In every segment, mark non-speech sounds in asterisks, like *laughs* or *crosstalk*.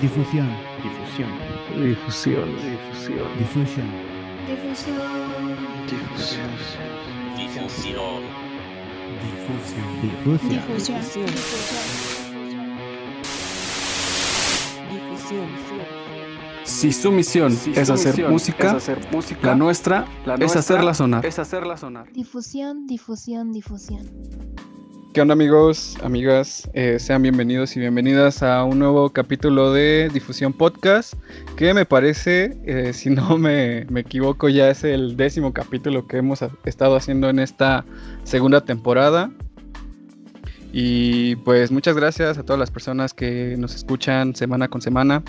Difusión. Difusión. Difusión. Difusión. Difusión. Difusión. Difusión. Difusión. Difusión. Si su misión Si es su hacer misión música, es hacer música, la nuestra la es nuestra hacerla sonar. Es hacerla sonar. Difusión, difusión, difusión. ¿Qué onda amigos, amigas? Eh, sean bienvenidos y bienvenidas a un nuevo capítulo de Difusión Podcast, que me parece, eh, si no me, me equivoco, ya es el décimo capítulo que hemos estado haciendo en esta segunda temporada. Y pues muchas gracias a todas las personas que nos escuchan semana con semana.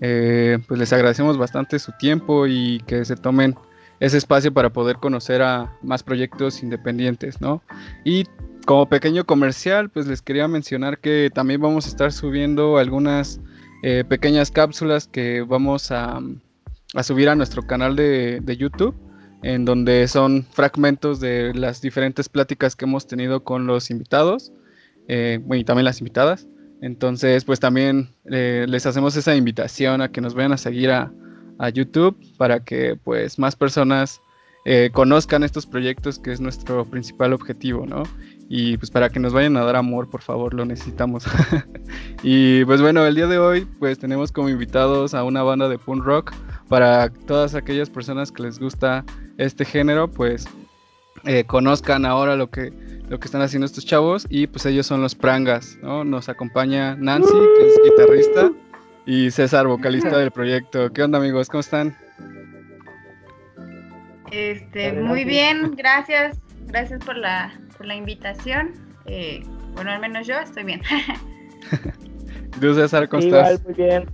Eh, pues les agradecemos bastante su tiempo y que se tomen ese espacio para poder conocer a más proyectos independientes, ¿no? Y como pequeño comercial, pues les quería mencionar que también vamos a estar subiendo algunas eh, pequeñas cápsulas que vamos a, a subir a nuestro canal de, de YouTube, en donde son fragmentos de las diferentes pláticas que hemos tenido con los invitados, eh, y también las invitadas. Entonces, pues también eh, les hacemos esa invitación a que nos vayan a seguir a, a YouTube para que pues más personas eh, conozcan estos proyectos que es nuestro principal objetivo, ¿no? Y pues para que nos vayan a dar amor, por favor, lo necesitamos. *laughs* y pues bueno, el día de hoy pues tenemos como invitados a una banda de punk rock para todas aquellas personas que les gusta este género, pues eh, conozcan ahora lo que, lo que están haciendo estos chavos y pues ellos son los Prangas, ¿no? Nos acompaña Nancy, que es guitarrista, y César, vocalista del proyecto. ¿Qué onda amigos? ¿Cómo están? Este, muy bien, gracias, gracias por la, por la invitación. Eh, bueno, al menos yo estoy bien. *laughs* ¿Tú César, cómo Igual, estás? muy bien.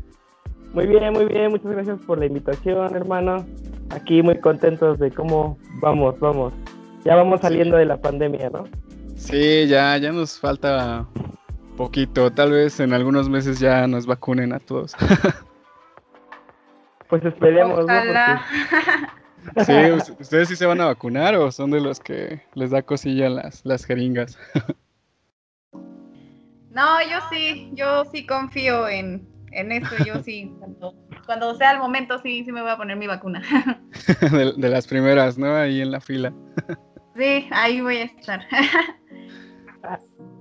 Muy bien, muy bien. Muchas gracias por la invitación, hermano. Aquí muy contentos de cómo vamos, vamos. Ya vamos saliendo de la pandemia, ¿no? Sí, ya, ya nos falta poquito. Tal vez en algunos meses ya nos vacunen a todos. *laughs* Pues esperemos, Ojalá. *laughs* Sí, us- ¿ustedes sí se van a vacunar o son de los que les da cosilla las, las jeringas? *laughs* No, yo sí, yo sí confío en, en esto, yo sí, *laughs* cuando, cuando sea el momento sí, sí me voy a poner mi vacuna. *laughs* de, de las primeras, ¿no? Ahí en la fila. Sí, ahí voy a estar.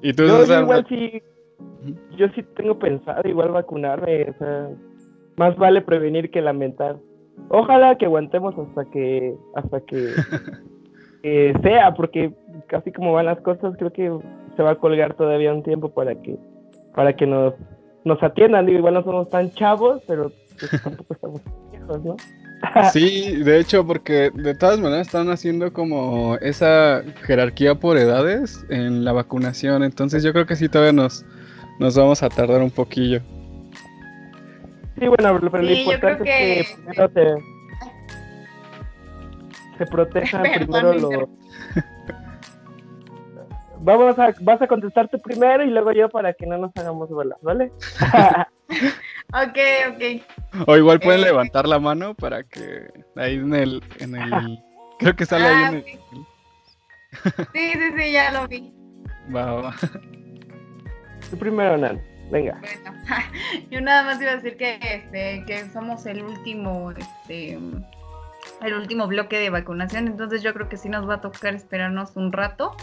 ¿Y tú, Yo, igual sí, yo sí tengo pensado igual vacunarme, o sea, más vale prevenir que lamentar. Ojalá que aguantemos hasta que, hasta que, que *laughs* sea, porque casi como van las cosas, creo que se va a colgar todavía un tiempo para que, para que nos, nos atiendan. Digo, igual no somos tan chavos, pero pues, *laughs* tampoco estamos viejos, ¿no? Sí, de hecho, porque de todas maneras están haciendo como esa jerarquía por edades en la vacunación, entonces yo creo que sí todavía nos, nos vamos a tardar un poquillo. Sí, bueno, pero lo Sí, creo importante es que- primero te, se proteja *laughs* Perdón, primero me lo... interrumpí. Vamos a, vas a contestarte primero y luego yo para que no nos hagamos bolas, ¿vale? *laughs* Ok, ok. O igual pueden Eh. levantar la mano para que ahí en el, en el, *laughs* creo que sale Ah, ahí en el, Sí, sí, sí, ya lo vi. va, va, va. Tú primero, Nan. Venga. *laughs* Yo nada más iba a decir que, este, que somos el último, este, el último bloque de vacunación, entonces yo creo que sí nos va a tocar esperarnos un rato,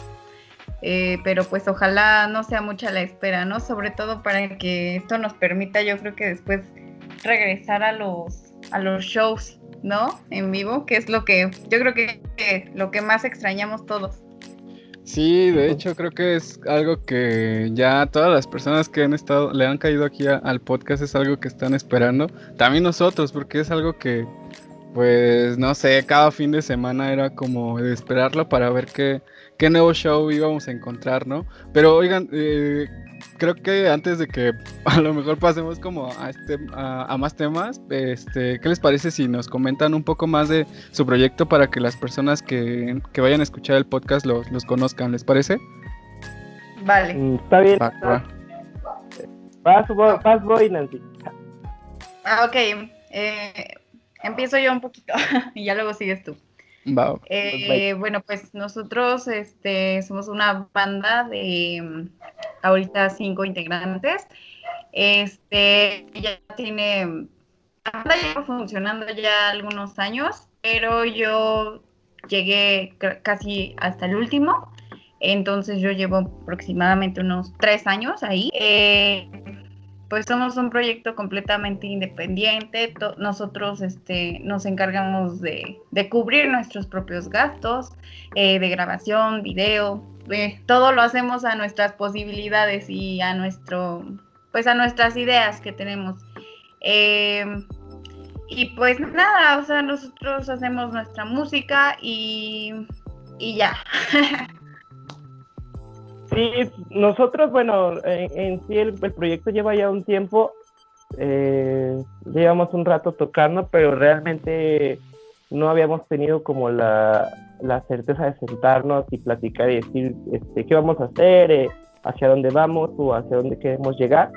eh, pero pues ojalá no sea mucha la espera, ¿no? Sobre todo para que esto nos permita, yo creo que después regresar a los, a los shows, ¿no? En vivo, que es lo que, yo creo que lo que más extrañamos todos. Sí, de hecho creo que es algo que ya todas las personas que han estado, le han caído aquí al podcast es algo que están esperando. También nosotros, porque es algo que, pues, no sé, cada fin de semana era como de esperarlo para ver qué, qué nuevo show íbamos a encontrar, ¿no? Pero oigan, eh, creo que antes de que *laughs* a lo mejor pasemos como a, este, a, a más temas, este, ¿qué les parece si nos comentan un poco más de su proyecto para que las personas que, que vayan a escuchar el podcast los, los conozcan? ¿Les parece? Vale. Mm, Está bien. Va, va. Vas, voy, vas, voy, Nancy. Ah, ok. eh, empiezo yo un poquito *laughs* y ya luego sigues tú. Eh, bueno, pues nosotros este, somos una banda de mm, ahorita cinco integrantes. Este, ya tiene, la banda lleva funcionando ya algunos años, pero yo llegué casi hasta el último. Entonces yo llevo aproximadamente unos tres años ahí. Eh, pues somos un proyecto completamente independiente. nosotros este, nos encargamos de, cubrir nuestros propios gastos, eh, de grabación, video. eh, todo lo hacemos a nuestras posibilidades y a nuestro, pues a nuestras ideas que tenemos. Eh, y pues nada, o sea, nosotros hacemos nuestra música y, y ya. *laughs* Sí, nosotros, bueno, en, en sí el, el proyecto lleva ya un tiempo, eh, llevamos un rato tocando, pero realmente no habíamos tenido como la, la certeza de sentarnos y platicar y decir este, qué vamos a hacer, eh, hacia dónde vamos o hacia dónde queremos llegar.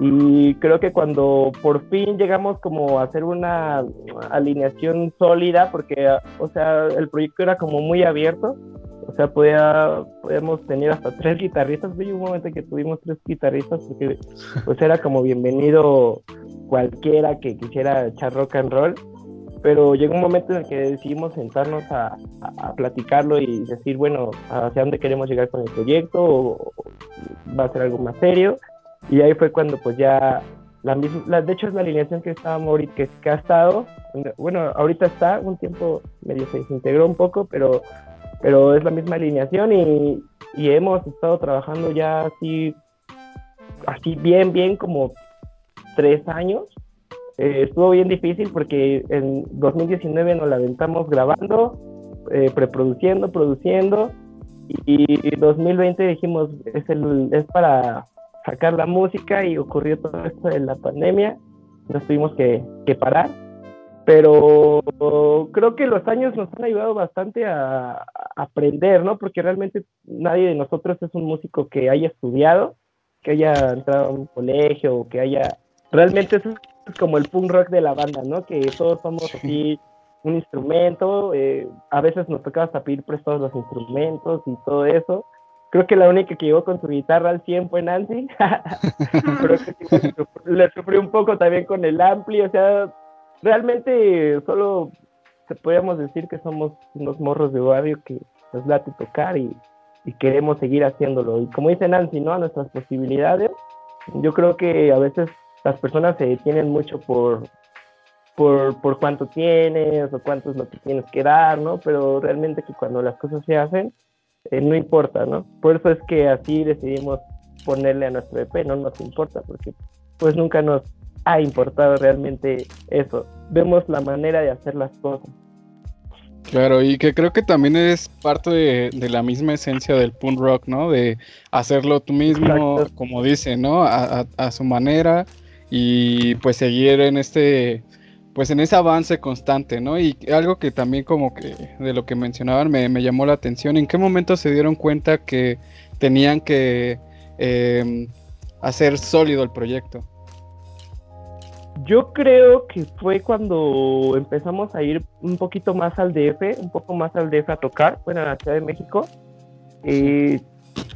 Y creo que cuando por fin llegamos como a hacer una alineación sólida, porque, o sea, el proyecto era como muy abierto, o sea, podía, podíamos tener hasta tres guitarristas. Hubo un momento en que tuvimos tres guitarristas porque pues era como bienvenido cualquiera que quisiera echar rock and roll. Pero llegó un momento en el que decidimos sentarnos a, a, a platicarlo y decir, bueno, hacia dónde queremos llegar con el proyecto, o, o va a ser algo más serio. Y ahí fue cuando pues ya, la misma, la, de hecho es la alineación que estábamos ahorita, que, que ha estado, bueno, ahorita está, un tiempo medio se desintegró un poco, pero pero es la misma alineación y, y, hemos estado trabajando ya así, así bien, bien como tres años. Eh, estuvo bien difícil porque en 2019 nos la aventamos grabando, eh, preproduciendo, produciendo y 2020 dijimos es, el, es para sacar la música y ocurrió todo esto de la pandemia, nos tuvimos que, que parar pero creo que los años nos han ayudado bastante a, a, aprender, ¿no? Porque realmente nadie de nosotros es un músico que haya estudiado, que haya entrado a un colegio, o que haya... Realmente es como el punk rock de la banda, ¿no? Que todos somos así un instrumento, eh, a veces nos tocaba hasta pedir prestados los instrumentos y todo eso. Creo que la única que llegó con su guitarra al 100 fue Nancy. *laughs* Creo que sí, le sufrí un poco también con el ampli, o sea, realmente solo podríamos decir que somos unos morros de barrio que nos late tocar y, queremos seguir haciéndolo. Y como dice Nancy, ¿no? A nuestras posibilidades, yo creo que a veces las personas se detienen mucho por, por, por cuánto tienes o cuánto es lo tienes que dar, ¿no? Pero realmente que cuando las cosas se hacen, eh, no importa, ¿no? Por eso es que así decidimos ponerle a nuestro EP, no nos importa, porque pues nunca nos ha importado realmente eso. Vemos la manera de hacer las cosas. Claro, y que creo que también es parte de, de la misma esencia del punk rock, ¿no? De hacerlo tú mismo, Exacto. como dice, ¿no? A, a, a, su manera y pues seguir en este, pues en ese avance constante, ¿no? Y algo que también como que de lo que mencionaban me, me llamó la atención, ¿en qué momento se dieron cuenta que tenían que eh, hacer sólido el proyecto? Yo creo que fue cuando empezamos a ir un poquito más al DF, un poco más al DF a tocar, bueno, a la Ciudad de México. Pues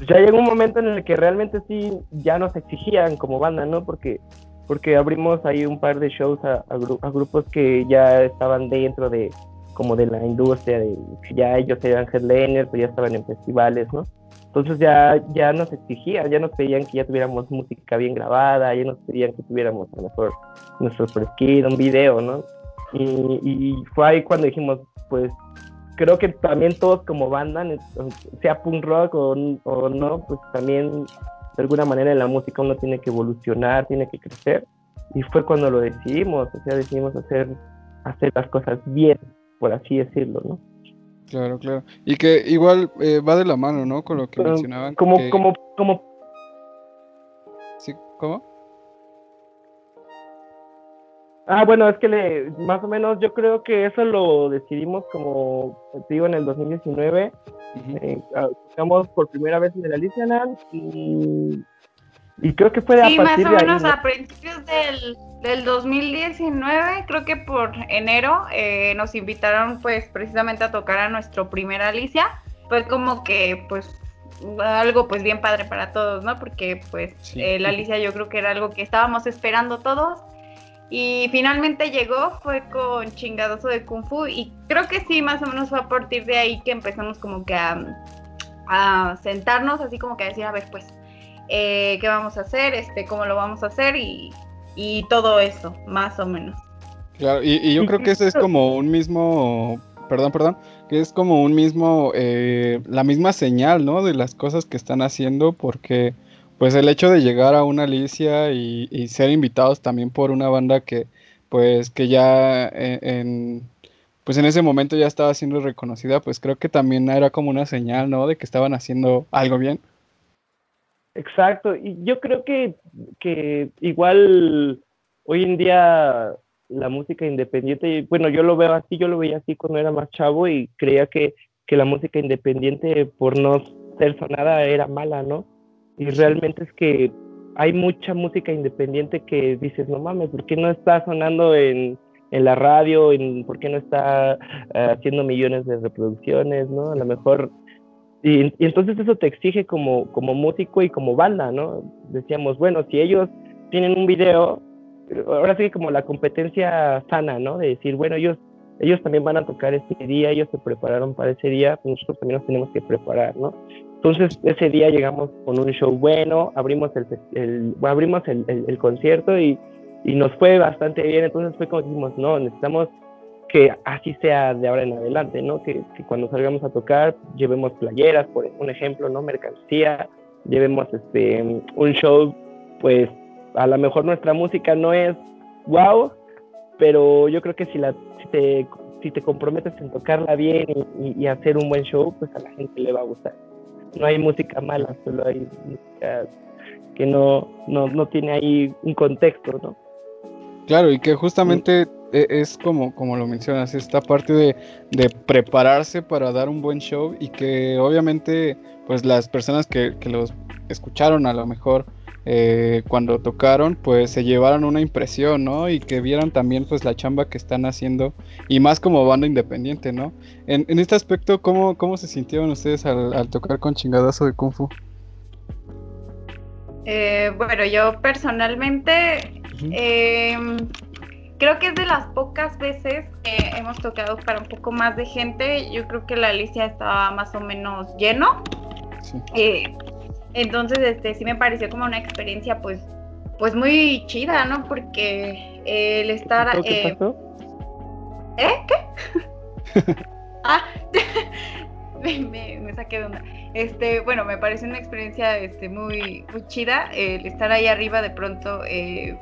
ya llegó un momento en el que realmente sí ya nos exigían como banda, ¿no? Porque, porque abrimos ahí un par de shows a, a, gru a grupos que ya estaban dentro de como de la industria, de ya ellos eran headliners, pues ya estaban en festivales, ¿no? Entonces ya, ya nos exigían, ya nos pedían que ya tuviéramos música bien grabada, ya nos pedían que tuviéramos a lo mejor nuestro fresquito, un video, ¿no? Y, y, fue ahí cuando dijimos, pues creo que también todos como banda, sea punk rock o, o no, pues también de alguna manera en la música uno tiene que evolucionar, tiene que crecer. Y fue cuando lo decidimos, o sea, decidimos hacer, hacer las cosas bien, por así decirlo, ¿no? Claro, claro. Y que igual eh, va de la mano, ¿no? Con lo que Pero, mencionaban. Como, que... como, como. Sí, ¿cómo? Ah, bueno, es que le, más o menos yo creo que eso lo decidimos como, te digo, en el 2019. Uh -huh. eh, estamos por primera vez en el Alicia y, Y creo que fue a Sí, más partir o de ahí, menos ¿no? a principios del, del 2019, creo que por enero, eh, nos invitaron pues precisamente a tocar a nuestro primer Alicia. Fue como que pues algo pues bien padre para todos, ¿no? Porque pues Sí. el Alicia yo creo que era algo que estábamos esperando todos. Y finalmente llegó, fue con chingadoso de Kung Fu. Y creo que sí, más o menos fue a partir de ahí que empezamos como que a, a sentarnos, así como que a decir, a ver, pues, eh, qué vamos a hacer, este, cómo lo vamos a hacer y, y todo eso, más o menos. Claro, y, yo creo que ese es como un mismo, perdón, perdón, que es como un mismo, eh, la misma señal, ¿no? De las cosas que están haciendo, porque pues el hecho de llegar a una Alicia y, y ser invitados también por una banda que, pues, que ya en, en- pues en ese momento ya estaba siendo reconocida, pues creo que también era como una señal, ¿no? De que estaban haciendo algo bien. Exacto, y yo creo que, que igual hoy en día la música independiente, bueno, yo lo veo así, yo lo veía así cuando era más chavo y creía que, que la música independiente por no ser sonada era mala, ¿no? Y realmente es que hay mucha música independiente que dices, no mames, ¿por qué no está sonando en, en la radio? En, ¿Por qué no está eh, haciendo millones de reproducciones, ¿no? A lo mejor y, entonces eso te exige como, como músico y como banda, ¿no? Decíamos, bueno, si ellos tienen un video, ahora sí como la competencia sana, ¿no? De decir, bueno, ellos, ellos también van a tocar ese día, ellos se prepararon para ese día, pues nosotros también nos tenemos que preparar, ¿no? Entonces ese día llegamos con un show bueno, abrimos el, el- abrimos el- el concierto y, y nos fue bastante bien, entonces fue como dijimos, no, necesitamos que así sea de ahora en adelante, ¿no? Que, que cuando salgamos a tocar llevemos playeras, por un ejemplo, ¿no? Mercancía, llevemos este un show, pues a lo mejor nuestra música no es wow, pero yo creo que si la si te si te comprometes en tocarla bien y, y- hacer un buen show, pues a la gente le va a gustar. No hay música mala, solo hay música que no, no, no tiene ahí un contexto, ¿no? Claro, y que justamente es como, como lo mencionas, esta parte de, de prepararse para dar un buen show y que obviamente pues las personas que, que los escucharon a lo mejor eh, cuando tocaron pues se llevaron una impresión, ¿no? Y que vieran también pues la chamba que están haciendo y más como banda independiente, ¿no? En, en este aspecto, ¿cómo, ¿cómo se sintieron ustedes al, al tocar con chingadazo de Kung Fu? Eh, bueno, yo personalmente eh, creo que es de las pocas veces que hemos tocado para un poco más de gente. Yo creo que la Alicia estaba más o menos lleno. Sí. Eh, entonces, este, sí me pareció como una experiencia, pues, pues muy chida, ¿no? Porque el estar, ¿Todo ¿Qué eh, pasó? ¿eh? ¿Qué? *laughs* ah, *laughs* me, me- me saqué de onda. Este, bueno, me pareció una experiencia, este, muy, muy chida el estar ahí arriba de pronto, eh,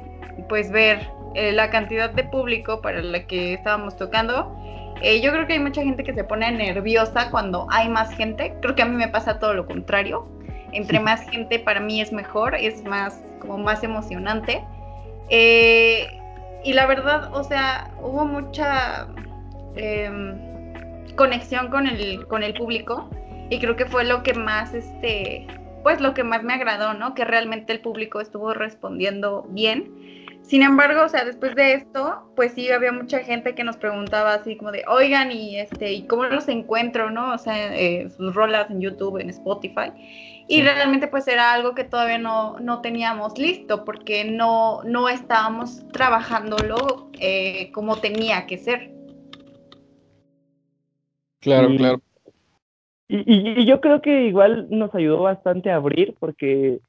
pues ver eh, la cantidad de público para la que estábamos tocando. Eh, yo creo que hay mucha gente que se pone nerviosa cuando hay más gente. Creo que a mí me pasa todo lo contrario. Entre más gente para mí es mejor, es más como más emocionante. Eh, y la verdad, o sea, hubo mucha em, conexión con el, con el público y creo que fue lo que más, este, pues lo que más me agradó, ¿no? Que realmente el público estuvo respondiendo bien. Sin embargo, o sea, después de esto, pues sí había mucha gente que nos preguntaba así como de, oigan, y este, ¿y cómo los encuentro, no? O sea, eh, sus rolas en YouTube, en Spotify. Y Sí. realmente pues era algo que todavía no, no teníamos listo porque no, no estábamos trabajándolo eh, como tenía que ser. Claro, Y- claro. Y, y- y yo creo que igual nos ayudó bastante a abrir porque,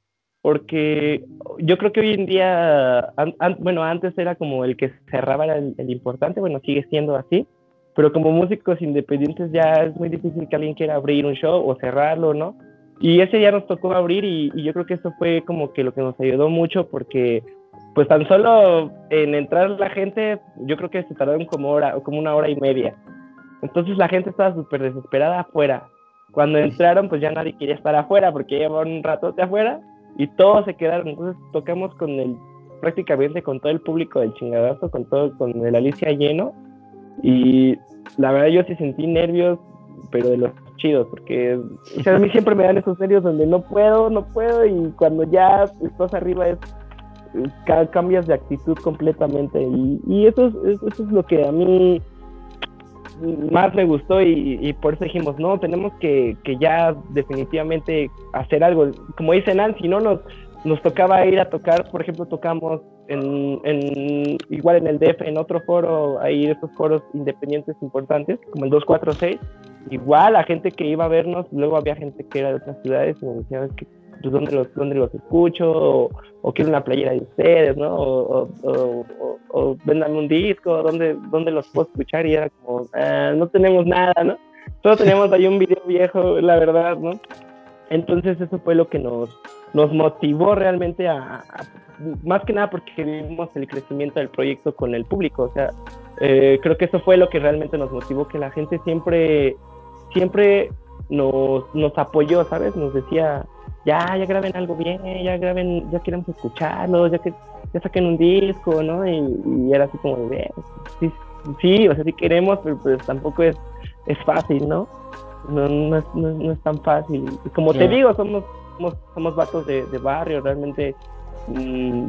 porque yo creo que hoy en día, an- an- bueno, antes era como el que cerraba el, el importante, bueno, sigue siendo así, pero como músicos independientes ya es muy difícil que alguien quiera abrir un show o cerrarlo, ¿no? Y ese día nos tocó abrir y, y yo creo que eso fue como que lo que nos ayudó mucho porque pues tan solo en entrar la gente, yo creo que se tardaron como, hora, como una hora y media. Entonces la gente estaba súper desesperada afuera. Cuando entraron, pues ya nadie quería estar afuera porque llevaban un ratote afuera y todos se quedaron. Entonces tocamos con el, prácticamente con todo el público del chingadazo, con todo, con el Alicia lleno. Y la verdad yo sí sentí nervios, pero de los chidos, porque o sea, a mí siempre me dan esos nervios donde no puedo, no puedo, y cuando ya estás arriba es ca- cambias de actitud completamente, y, y eso, es, eso es lo que a mí más me gustó y, por eso dijimos, no, tenemos que, que ya definitivamente hacer algo. Como dice Nancy, ¿no? Nos, nos tocaba ir a tocar, por ejemplo, tocamos en, en igual en el DF, en otro foro, ahí esos foros independientes importantes, como el 246, igual la gente que iba a vernos, luego había gente que era de otras ciudades y me decía, "Es que, pues, ¿dónde los, dónde los escucho? O, o quiero una playera de ustedes, ¿no? O, o, o, véndame un disco, ¿dónde, ¿dónde los puedo escuchar? Y era como, "Ah, no tenemos nada, ¿no? Solo teníamos ahí un video viejo, la verdad, ¿no? Entonces eso fue lo que nos, nos motivó realmente a, a- más que nada porque vimos el crecimiento del proyecto con el público, o sea, eh, creo que eso fue lo que realmente nos motivó, que la gente siempre, siempre nos, nos apoyó, ¿sabes? Nos decía, ya, ya graben algo bien, ya graben, ya queremos escucharlo, ya que ya saquen un disco, ¿no? Y, y era así como, de, sí, sí, o sea, sí queremos, pero pues tampoco es, es fácil, ¿no? No, no, es, no, no es tan fácil. Como te digo, somos, somos, somos vatos de, de barrio, realmente mm,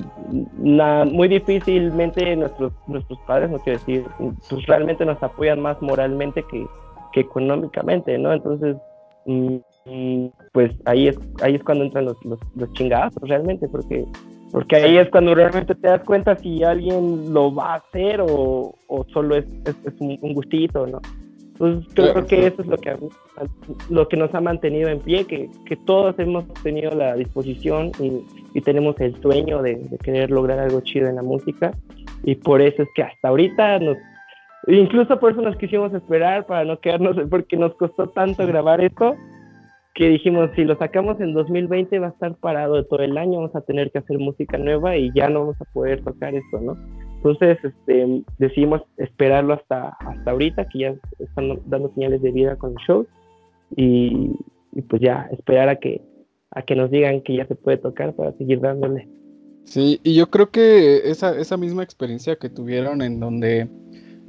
na- muy difícilmente nuestros, nuestros padres, no quiero decir, pues realmente nos apoyan más moralmente que, que económicamente, ¿no? Entonces, mm, mm, pues ahí es, ahí es cuando entran los, los, los chingazos realmente, porque, porque ahí es cuando realmente te das cuenta si alguien lo va a hacer o, o solo es, es, es un, un gustito, ¿no? Entonces creo Claro, que eso es lo que, lo que nos ha mantenido en pie, que, que todos hemos tenido la disposición y, y tenemos el sueño de, de querer lograr algo chido en la música y por eso es que hasta ahorita nos incluso por eso nos quisimos esperar para no quedarnos porque nos costó tanto grabar esto que dijimos si lo sacamos en 2020 va a estar parado todo el año vamos a tener que hacer música nueva y ya no vamos a poder tocar esto no entonces este, decidimos esperarlo hasta hasta ahorita que ya están dando señales de vida con el show y, y pues ya esperar a que a que nos digan que ya se puede tocar para seguir dándole. Sí, y yo creo que esa, esa misma experiencia que tuvieron en donde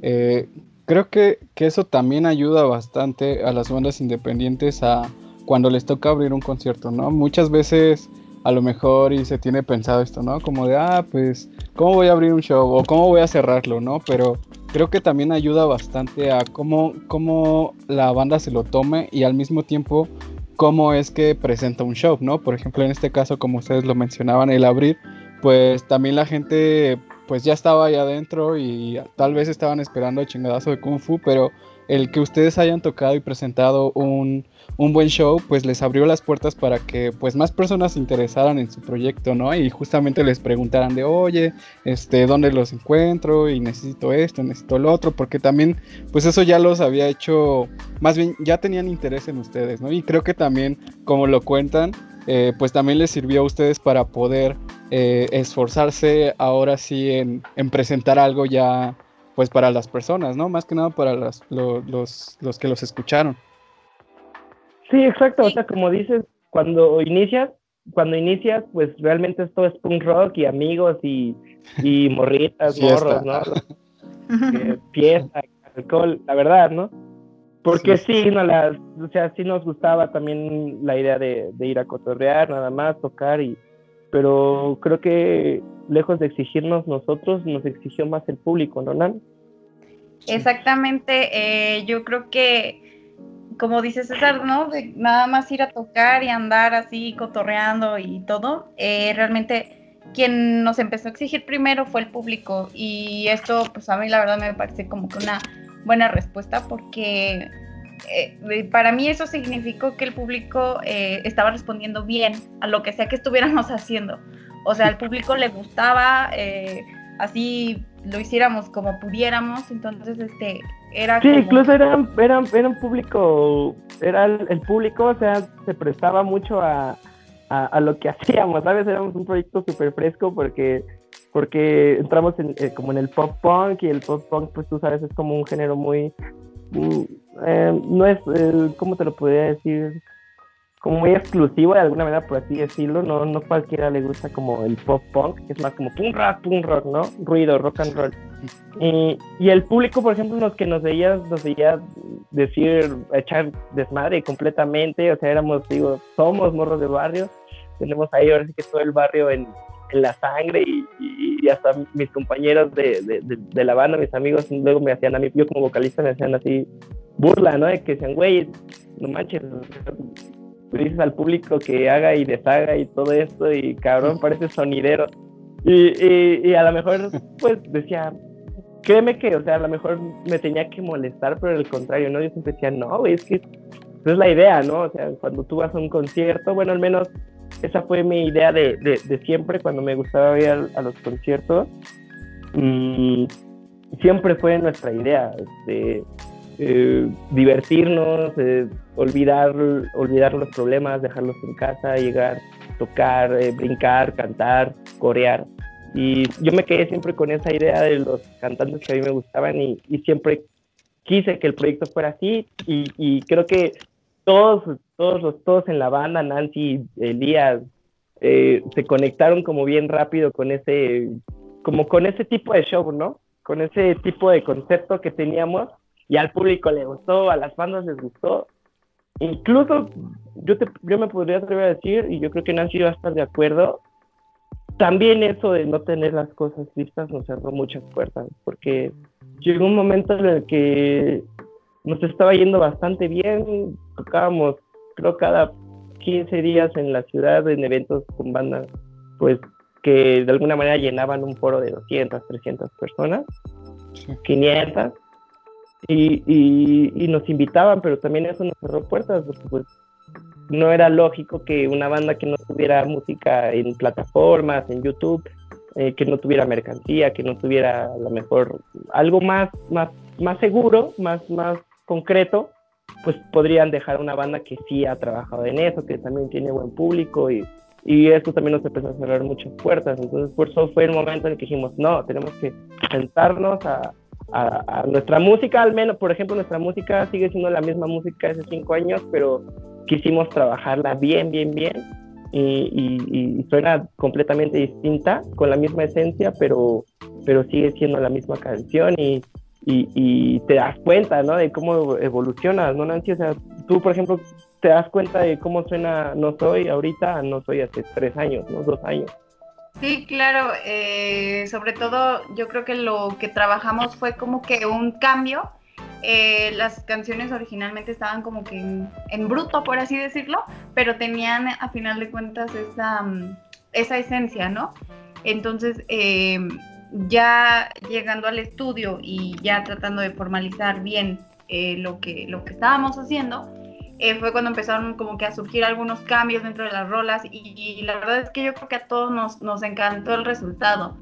eh, creo que, que eso también ayuda bastante a las bandas independientes a cuando les toca abrir un concierto, ¿no? Muchas veces a lo mejor y se tiene pensado esto, ¿no? Como de, ah, pues, ¿cómo voy a abrir un show? O ¿cómo voy a cerrarlo, ¿no? Pero creo que también ayuda bastante a cómo, cómo la banda se lo tome y al mismo tiempo cómo es que presenta un show, ¿no? Por ejemplo, en este caso, como ustedes lo mencionaban, el abrir, pues también la gente pues ya estaba ahí adentro y tal vez estaban esperando el chingadazo de Kung Fu, pero el que ustedes hayan tocado y presentado un, un buen show, pues les abrió las puertas para que pues más personas se interesaran en su proyecto, ¿no? Y justamente les preguntaran de, oye, este, ¿dónde los encuentro? Y necesito esto, necesito lo otro, porque también pues eso ya los había hecho, más bien ya tenían interés en ustedes, ¿no? Y creo que también, como lo cuentan, eh, pues también les sirvió a ustedes para poder eh, esforzarse ahora sí en, en presentar algo ya pues para las personas, ¿no? Más que nada para las- lo- los, los que los escucharon. Sí, exacto. O sea, como dices, cuando inicias, cuando inicias, pues realmente esto es punk rock y amigos y, y *laughs* morritas, morros, ¿no? Eh, fiesta, alcohol, la verdad, ¿no? Porque Sí, sí, no, la, o sea, sí nos gustaba también la idea de, de ir a cotorrear, nada más, tocar y, pero creo que lejos de exigirnos nosotros, nos exigió más el público, ¿no, Nan? Exactamente, eh, yo creo que, como dice César, ¿no? De nada más ir a tocar y andar así cotorreando y todo, eh, realmente quien nos empezó a exigir primero fue el público y esto, pues a mí la verdad me parece como que una buena respuesta porque eh, para mí eso significó que el público eh, estaba respondiendo bien a lo que sea que estuviéramos *laughs* haciendo. O sea, al público le gustaba, eh, así lo hiciéramos como pudiéramos, entonces este era Sí, como- incluso era, era, era un público, era el, el público, o sea, se prestaba mucho a, a, a lo que hacíamos, ¿sabes? Éramos un proyecto súper fresco porque, porque entramos en, eh, como en el pop punk y el pop punk, pues tú sabes, es como un género muy, mm, eh, no es, eh, ¿cómo te lo podría decir? Como muy exclusivo de alguna manera, por así decirlo, no, no cualquiera le gusta como el pop punk, que es más como punk rock, punk rock, ¿no? Ruido, rock and roll. Y, y el público, por ejemplo, los que nos veía, nos veía decir, echar desmadre completamente, o sea, éramos, digo, somos morros de barrio, tenemos ahí ahora sí que todo el barrio en, en la sangre y, y, hasta mis compañeros de, de, de, la banda, mis amigos, luego me hacían a mí, yo como vocalista me hacían así burla, ¿no? De que decían, güey, no manches, dices al público que haga y deshaga y todo esto y cabrón, parece sonidero. Y, y, y a lo mejor, pues decía, créeme que, o sea, a lo mejor me tenía que molestar, pero al contrario, ¿no? Yo siempre decía, no, es que esa es la idea, ¿no? O sea, cuando tú vas a un concierto, bueno, al menos esa fue mi idea de, de, siempre cuando me gustaba ir a, los conciertos. Y siempre fue nuestra idea, este, eh, divertirnos, eh, olvidar, olvidar los problemas, dejarlos en casa, llegar, tocar, eh, brincar, cantar, corear. Y yo me quedé siempre con esa idea de los cantantes que a mí me gustaban y, siempre quise que el proyecto fuera así y, y creo que todos, todos los, todos en la banda, Nancy, Elías, eh, se conectaron como bien rápido con ese, como con ese tipo de show, ¿no? Con ese tipo de concepto que teníamos y al público le gustó, a las bandas les gustó. Incluso yo, te, yo me podría atrever a decir, y yo creo que Nancy va a estar de acuerdo, también eso de no tener las cosas listas nos cerró muchas puertas, porque llegó un momento en el que nos estaba yendo bastante bien, tocábamos creo cada 15 días en la ciudad en eventos con bandas, pues que de alguna manera llenaban un foro de 200, 300 personas, 500, y, y, y, nos invitaban, pero también eso nos cerró puertas, porque pues no era lógico que una banda que no tuviera música en plataformas, en YouTube, eh, que no tuviera mercancía, que no tuviera a lo mejor algo más, más, más seguro, más, más concreto, pues podrían dejar una banda que sí ha trabajado en eso, que también tiene buen público y, y eso también nos empezó a cerrar muchas puertas. Entonces, por eso fue el momento en el que dijimos, no, tenemos que sentarnos a, a, nuestra música, al menos, por ejemplo, nuestra música sigue siendo la misma música hace cinco años, pero quisimos trabajarla bien, bien, bien. Y, y, suena completamente distinta, con la misma esencia, pero, pero sigue siendo la misma canción y, y, te das cuenta, ¿no? De cómo evolucionas, ¿no, Nancy? O sea, tú, por ejemplo, te das cuenta de cómo suena No Soy ahorita, No Soy hace tres años, ¿no? Dos años. Sí, claro. Eh, sobre todo, yo creo que lo que trabajamos fue como que un cambio. Eh, las canciones originalmente estaban como que en, bruto, por así decirlo, pero tenían a final de cuentas esa, mm, esa esencia, ¿no? Entonces, eh, ya llegando al estudio y ya tratando de formalizar bien eh, lo, que, lo que estábamos haciendo, eh, fue cuando empezaron como que a surgir algunos cambios dentro de las rolas y, la verdad es que yo creo que a todos nos, nos encantó el resultado.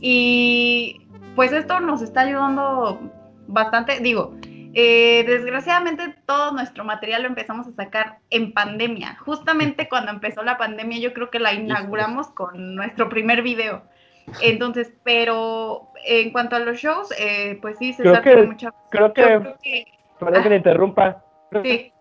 Y pues esto nos está ayudando bastante, digo, eh, desgraciadamente todo nuestro material lo empezamos a sacar en pandemia. Justamente cuando empezó la pandemia yo creo que la inauguramos con nuestro primer video. Entonces, pero en cuanto a los shows, eh, pues sí, se creo que, mucha... Creo que, creo que, perdón que le interrumpa. Sí.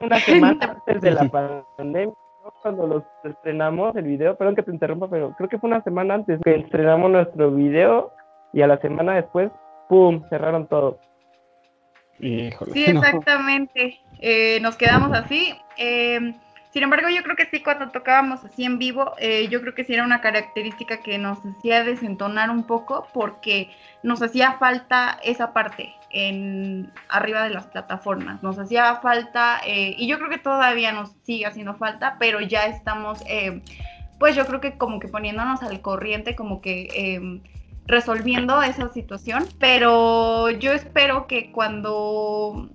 Una semana *laughs* antes de la pandemia, cuando los estrenamos el video, perdón que te interrumpa, pero creo que fue una semana antes que estrenamos nuestro video y a la semana después, ¡pum!, cerraron todo. Híjole, sí, *laughs* exactamente. Eh, nos quedamos así. Eh, sin embargo, yo creo que sí, cuando tocábamos así en vivo, eh, yo creo que sí era una característica que nos hacía desentonar un poco porque nos hacía falta esa parte arriba de las plataformas. Nos hacía falta, eh, y yo creo que todavía nos sigue haciendo falta, pero ya estamos, eh, pues yo creo que como que poniéndonos al corriente, como que resolviendo esa situación. Pero yo espero que cuando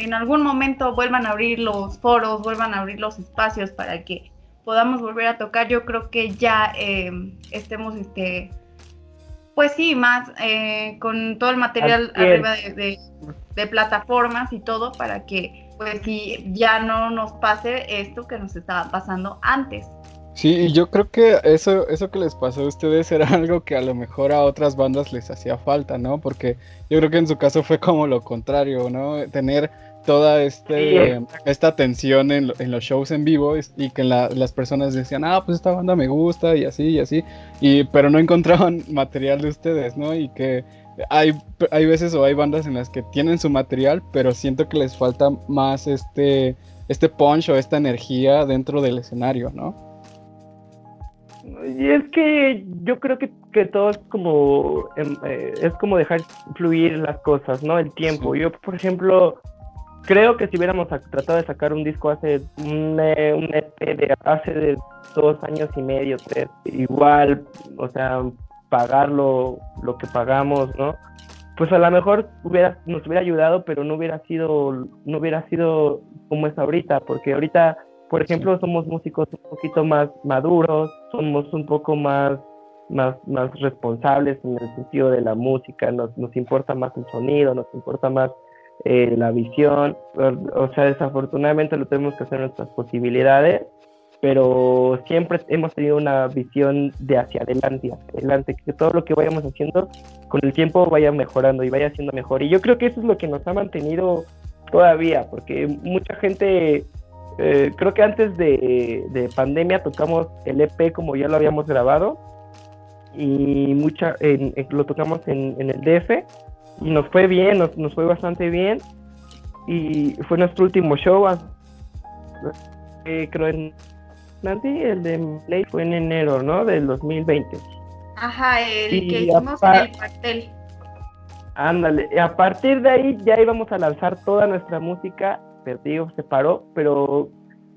en algún momento vuelvan a abrir los foros, vuelvan a abrir los espacios para que podamos volver a tocar, yo creo que ya eh, estemos, este, pues sí, más eh, con todo el material arriba de, plataformas y todo para que, pues sí, ya no nos pase esto que nos estaba pasando antes. Sí, y yo creo que eso, eso que les pasó a ustedes era *laughs* algo que a lo mejor a otras bandas les hacía falta, ¿no? Porque yo creo que en su caso fue como lo contrario, ¿no? Tener toda este, esta tensión en, los shows en vivo y que las personas decían, ah, pues esta banda me gusta y así y así, y, pero no encontraban *laughs* material de ustedes, ¿no? Y que hay, hay veces o hay bandas en las que tienen su material, pero siento que les falta más este, este punch o esta energía dentro del escenario, ¿no? Y es que yo creo que, que todo es como, em, eh, es como dejar fluir las cosas, ¿no? El tiempo. Sí. Yo, por ejemplo, creo que si hubiéramos tratado de sacar un disco hace un, eh, un EP de hace de dos años y medio, tres, igual, o sea, pagar lo, lo que pagamos, ¿no? Pues a lo mejor hubiera, nos hubiera ayudado, pero no hubiera sido, no hubiera sido como es ahorita, porque ahorita, por ejemplo, somos músicos un poquito más maduros, somos un poco más, más, más responsables en el sentido de la música, nos, nos importa más el sonido, nos importa más eh, la visión, o, o sea, desafortunadamente lo tenemos que hacer nuestras posibilidades, pero siempre hemos tenido una visión de hacia adelante, adelante, que todo lo que vayamos haciendo con el tiempo vaya mejorando y vaya siendo mejor. Y yo creo que eso es lo que nos ha mantenido todavía, porque mucha gente, eh, creo que antes de, de pandemia tocamos el EP como ya lo habíamos grabado y mucha, en- lo tocamos en, en el DF y nos fue bien, nos, nos fue bastante bien y fue nuestro último show, as- eh, creo en Nancy, el de Play fue en enero, ¿no? Del 2020. Ajá, el Y que hicimos en el pastel. Ándale, y a partir de ahí ya íbamos a lanzar toda nuestra música, pero digo, se paró, pero,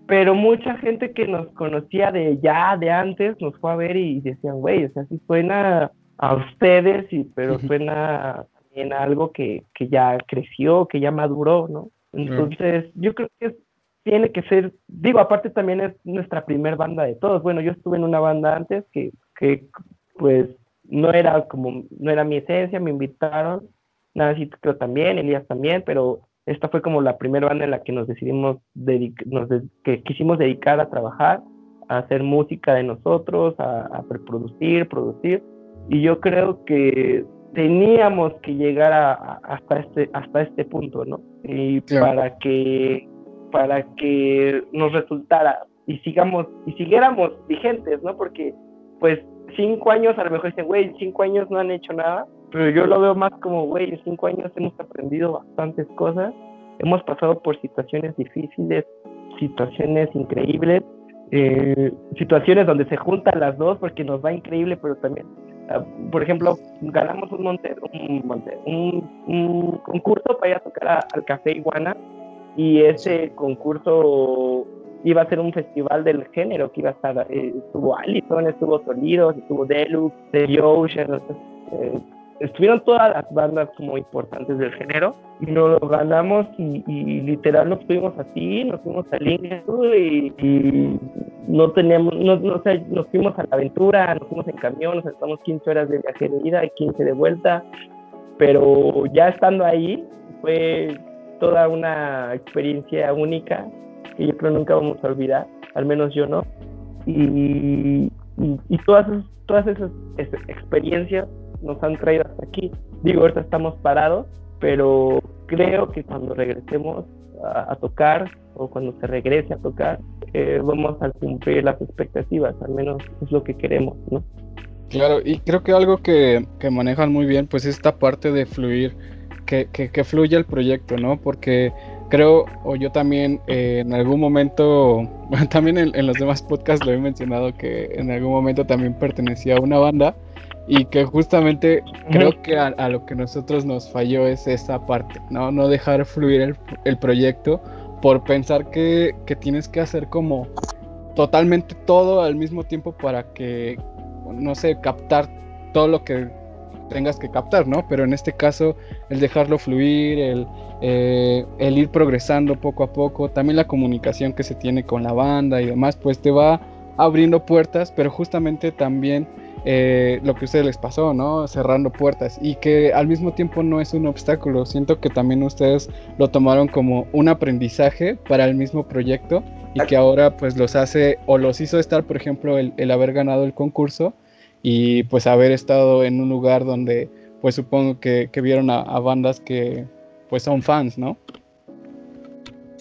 pero mucha gente que nos conocía de ya, de antes, nos fue a ver y decían, güey, o sea, sí suena a ustedes, y, pero suena a algo que, que ya creció, que ya maduró, ¿no? Entonces, yo creo que tiene que ser, digo, aparte también es nuestra primer banda de todos. Bueno, yo estuve en una banda antes que, que pues no era como, no era mi esencia, me invitaron, Nancy creo también, Elías también, pero esta fue como la primera banda en la que nos decidimos, nos de- que quisimos dedicar a trabajar, a hacer música de nosotros, a, a producir, producir, y yo creo que teníamos que llegar a, a- hasta este hasta este punto, ¿no? Y Claro. para que para que nos resultara y sigamos y siguiéramos vigentes, ¿no? Porque pues cinco años a lo mejor dicen, güey, cinco años no han hecho nada, pero yo lo veo más como, güey, en cinco años hemos aprendido bastantes cosas, hemos pasado por situaciones difíciles, situaciones increíbles, eh, situaciones donde se juntan las dos porque nos va increíble, pero también, ah, por ejemplo, ganamos un, monte, un, monte- un, un concurso para ir a tocar al Café Iguana y ese concurso iba a ser un festival del género que iba a estar, eh, estuvo Allison, estuvo Solidos, estuvo Deluxe, The Ocean, eh, estuvieron todas las bandas como importantes del género y nos lo ganamos y, y literal nos fuimos así, nos fuimos al Ingesu y, y no teníamos, no, no, o sea, nos fuimos a la aventura, nos fuimos en camión, nos estamos 15 horas de viaje de ida y 15 de vuelta, pero ya estando ahí fue toda una experiencia única que yo creo nunca vamos a olvidar, al menos yo no. Y, y, y todas, todas esas es- experiencias nos han traído hasta aquí. Digo, ahorita estamos parados, pero creo que cuando regresemos a, tocar o cuando se regrese a tocar, eh, vamos a cumplir las expectativas, al menos es lo que queremos, ¿no? Claro, y creo que algo que, que manejan muy bien, pues esta parte de fluir, que, que, fluya el proyecto, ¿no? Porque creo, o yo también eh, en algún momento, *laughs* también en, en los demás podcasts lo he mencionado, que en algún momento también pertenecía a una banda y que justamente creo que a, a lo que nosotros nos falló es esa parte, ¿no? No dejar fluir el, el proyecto por pensar que, que tienes que hacer como totalmente todo al mismo tiempo para que, no sé, captar todo lo que tengas que captar, ¿no? Pero en este caso, el dejarlo fluir, el, eh, el ir progresando poco a poco, también la comunicación que se tiene con la banda y demás, pues te va abriendo puertas, pero justamente también eh, lo que a ustedes les pasó, ¿no? Cerrando puertas y que al mismo tiempo no es un obstáculo. Siento que también ustedes lo tomaron como un aprendizaje para el mismo proyecto y que ahora pues los hace o los hizo estar, por ejemplo, el, haber ganado el concurso y pues haber estado en un lugar donde pues supongo que, vieron a bandas que pues son fans, ¿no?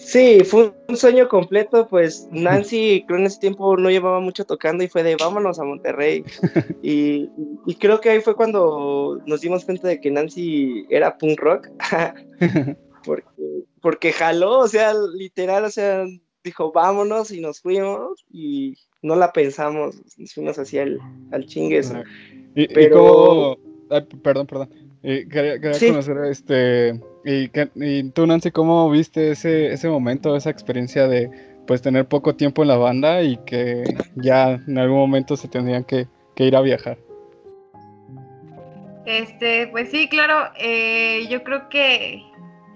Sí, fue un sueño completo, pues Nancy *laughs* creo en ese tiempo no llevaba mucho tocando y fue de vámonos a Monterrey. *laughs* y, y creo que ahí fue cuando nos dimos cuenta de que Nancy era punk rock, *laughs* porque, porque jaló, o sea, literal, o sea, dijo vámonos y nos fuimos y no la pensamos, nos fuimos hacia el, al chingues. Y, y Pero- cómo- ay, perdón, perdón. Eh, quería quería Sí. conocer, este, y, tú, Nancy, ¿cómo viste ese, ese momento, esa experiencia de, pues, tener poco tiempo en la banda y que ya en algún momento se tendrían que, que ir a viajar? Este, pues sí, claro, eh, yo creo que,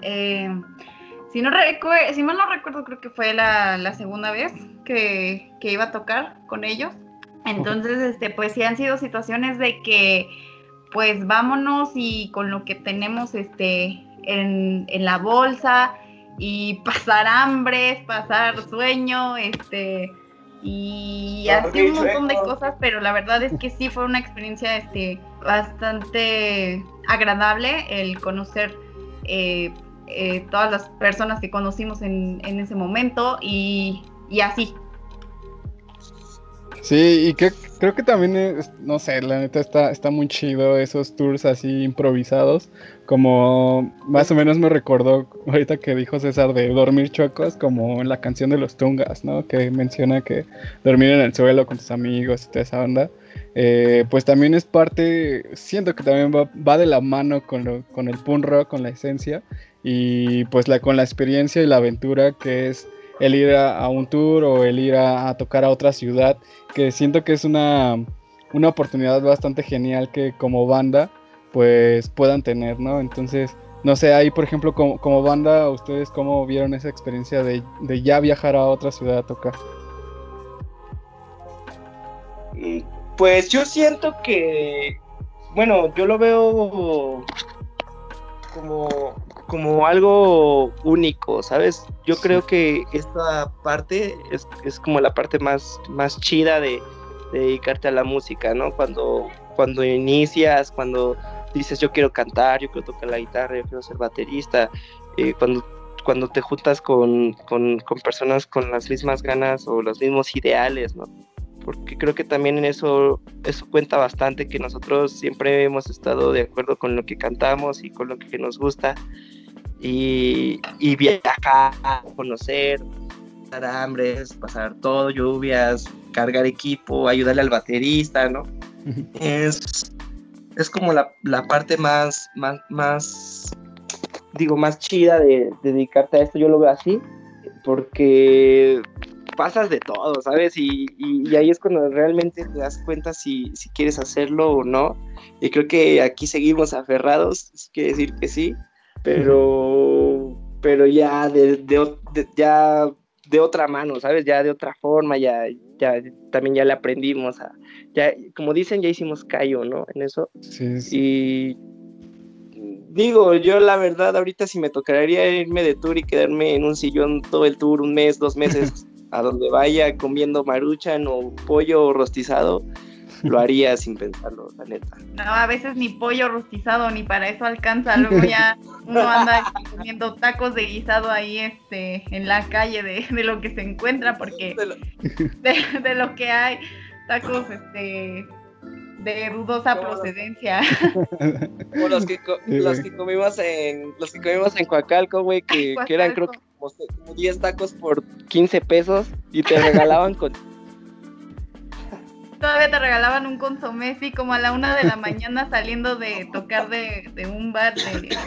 eh, si, no si mal no recuerdo, creo que fue la, la segunda vez que, que iba a tocar con ellos. Entonces, este, pues sí han sido situaciones de que, pues vámonos y con lo que tenemos, este, en, en la bolsa y *laughs* pasar hambre, pasar sueño, este, y así un montón de cosas, pero la verdad es que sí fue una experiencia este, bastante agradable el conocer eh, eh, todas las personas que conocimos en, en ese momento y, y así. Sí, y que, creo que también, es, no sé, la neta está, está muy chido esos tours así improvisados, como más o menos me recordó ahorita que dijo César de dormir chuecos, como en la canción de los Tungas, ¿no? Que menciona que dormir en el suelo con tus amigos y toda esa onda, eh, pues también es parte, siento que también va, va de la mano con, lo, con el punk rock, con la esencia, y pues la, con la experiencia y la aventura que es el ir a, a un tour o el ir a, tocar a otra ciudad que siento que es una, una oportunidad bastante genial que como banda pues puedan tener, ¿no? Entonces, no sé, ahí por ejemplo como, como banda, ¿ustedes cómo vieron esa experiencia de, de ya viajar a otra ciudad a tocar? Mm, Pues yo siento que, bueno, yo lo veo como, como algo único, ¿sabes? Yo creo que esta parte es, es como la parte más, más chida de, de dedicarte a la música, ¿no? Cuando, cuando inicias, cuando dices yo quiero cantar, yo quiero tocar la guitarra, yo quiero ser baterista, eh, cuando, cuando te juntas con, con, con personas con las mismas ganas o los mismos ideales, ¿no? Porque creo que también en eso, eso cuenta bastante, que nosotros siempre hemos estado de acuerdo con lo que cantamos y con lo que nos gusta, y, y viajar, conocer, pasar hambres, pasar todo, lluvias, cargar equipo, ayudarle al baterista, ¿no? Es, es como la, la parte más, más, más, digo, más chida de, de dedicarte a esto, yo lo veo así, porque pasas de todo, ¿sabes? Y, y, y, ahí es cuando realmente te das cuenta si, si, quieres hacerlo o no. Y creo que aquí seguimos aferrados, quiere decir que sí, pero, pero ya de, de, de, ya de otra mano, ¿sabes? Ya de otra forma, ya, ya también ya le aprendimos a, ya, como dicen, ya hicimos callo, ¿no? En eso. Sí, sí. Y digo, yo la verdad ahorita si me tocaría irme de tour y quedarme en un sillón todo el tour, un mes, dos meses, *laughs* a donde vaya comiendo maruchan o pollo rostizado, lo haría sin pensarlo, la neta. No, a veces ni pollo rostizado ni para eso alcanza, luego ya uno anda comiendo tacos de guisado ahí este en la calle de, de lo que se encuentra porque de lo, de, de lo que hay tacos este de dudosa procedencia. *laughs* Como los que, los que comimos en los que comimos en Coacalco, güey, que, *laughs* que, eran creo que como, como 10 tacos por 15 pesos y te regalaban con *laughs* Todavía te regalaban un consomé, sí, como a la una de la mañana saliendo de tocar de, de un bar de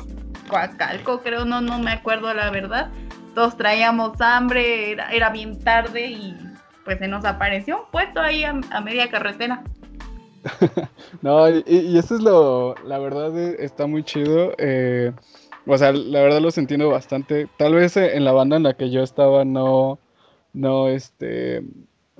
Coacalco, creo, no, no me acuerdo la verdad. Todos traíamos hambre, era, era bien tarde y pues se nos apareció un puesto ahí a, a media carretera. *laughs* no, y, eso es lo, la verdad está muy chido. Eh, o sea, la verdad los entiendo bastante. Tal vez eh, en la banda en la que yo estaba no, no, este,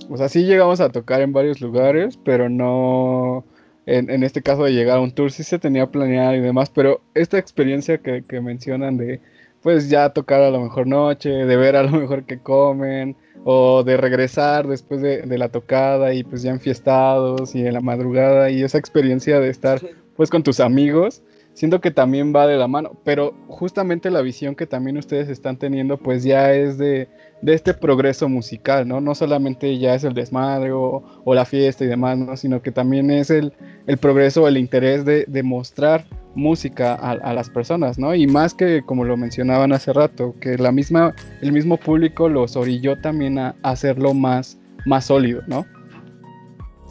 o sea, sí llegamos a tocar en varios lugares, pero no, en, en este caso de llegar a un tour sí se tenía planeado y demás, pero esta experiencia que, que mencionan de, pues ya tocar a lo mejor noche, de ver a lo mejor que comen, o de regresar después de, de, la tocada y pues ya enfiestados y en la madrugada y esa experiencia de estar pues con tus amigos, siento que también va de la mano, pero justamente la visión que también ustedes están teniendo pues ya es de, de este progreso musical, ¿no? No solamente ya es el desmadre o, o la fiesta y demás, ¿no? Sino que también es el, el progreso, el interés de, de mostrar música a, a, las personas, ¿no? Y más que, como lo mencionaban hace rato, que la misma, el mismo público los orilló también a, a hacerlo más, más sólido, ¿no?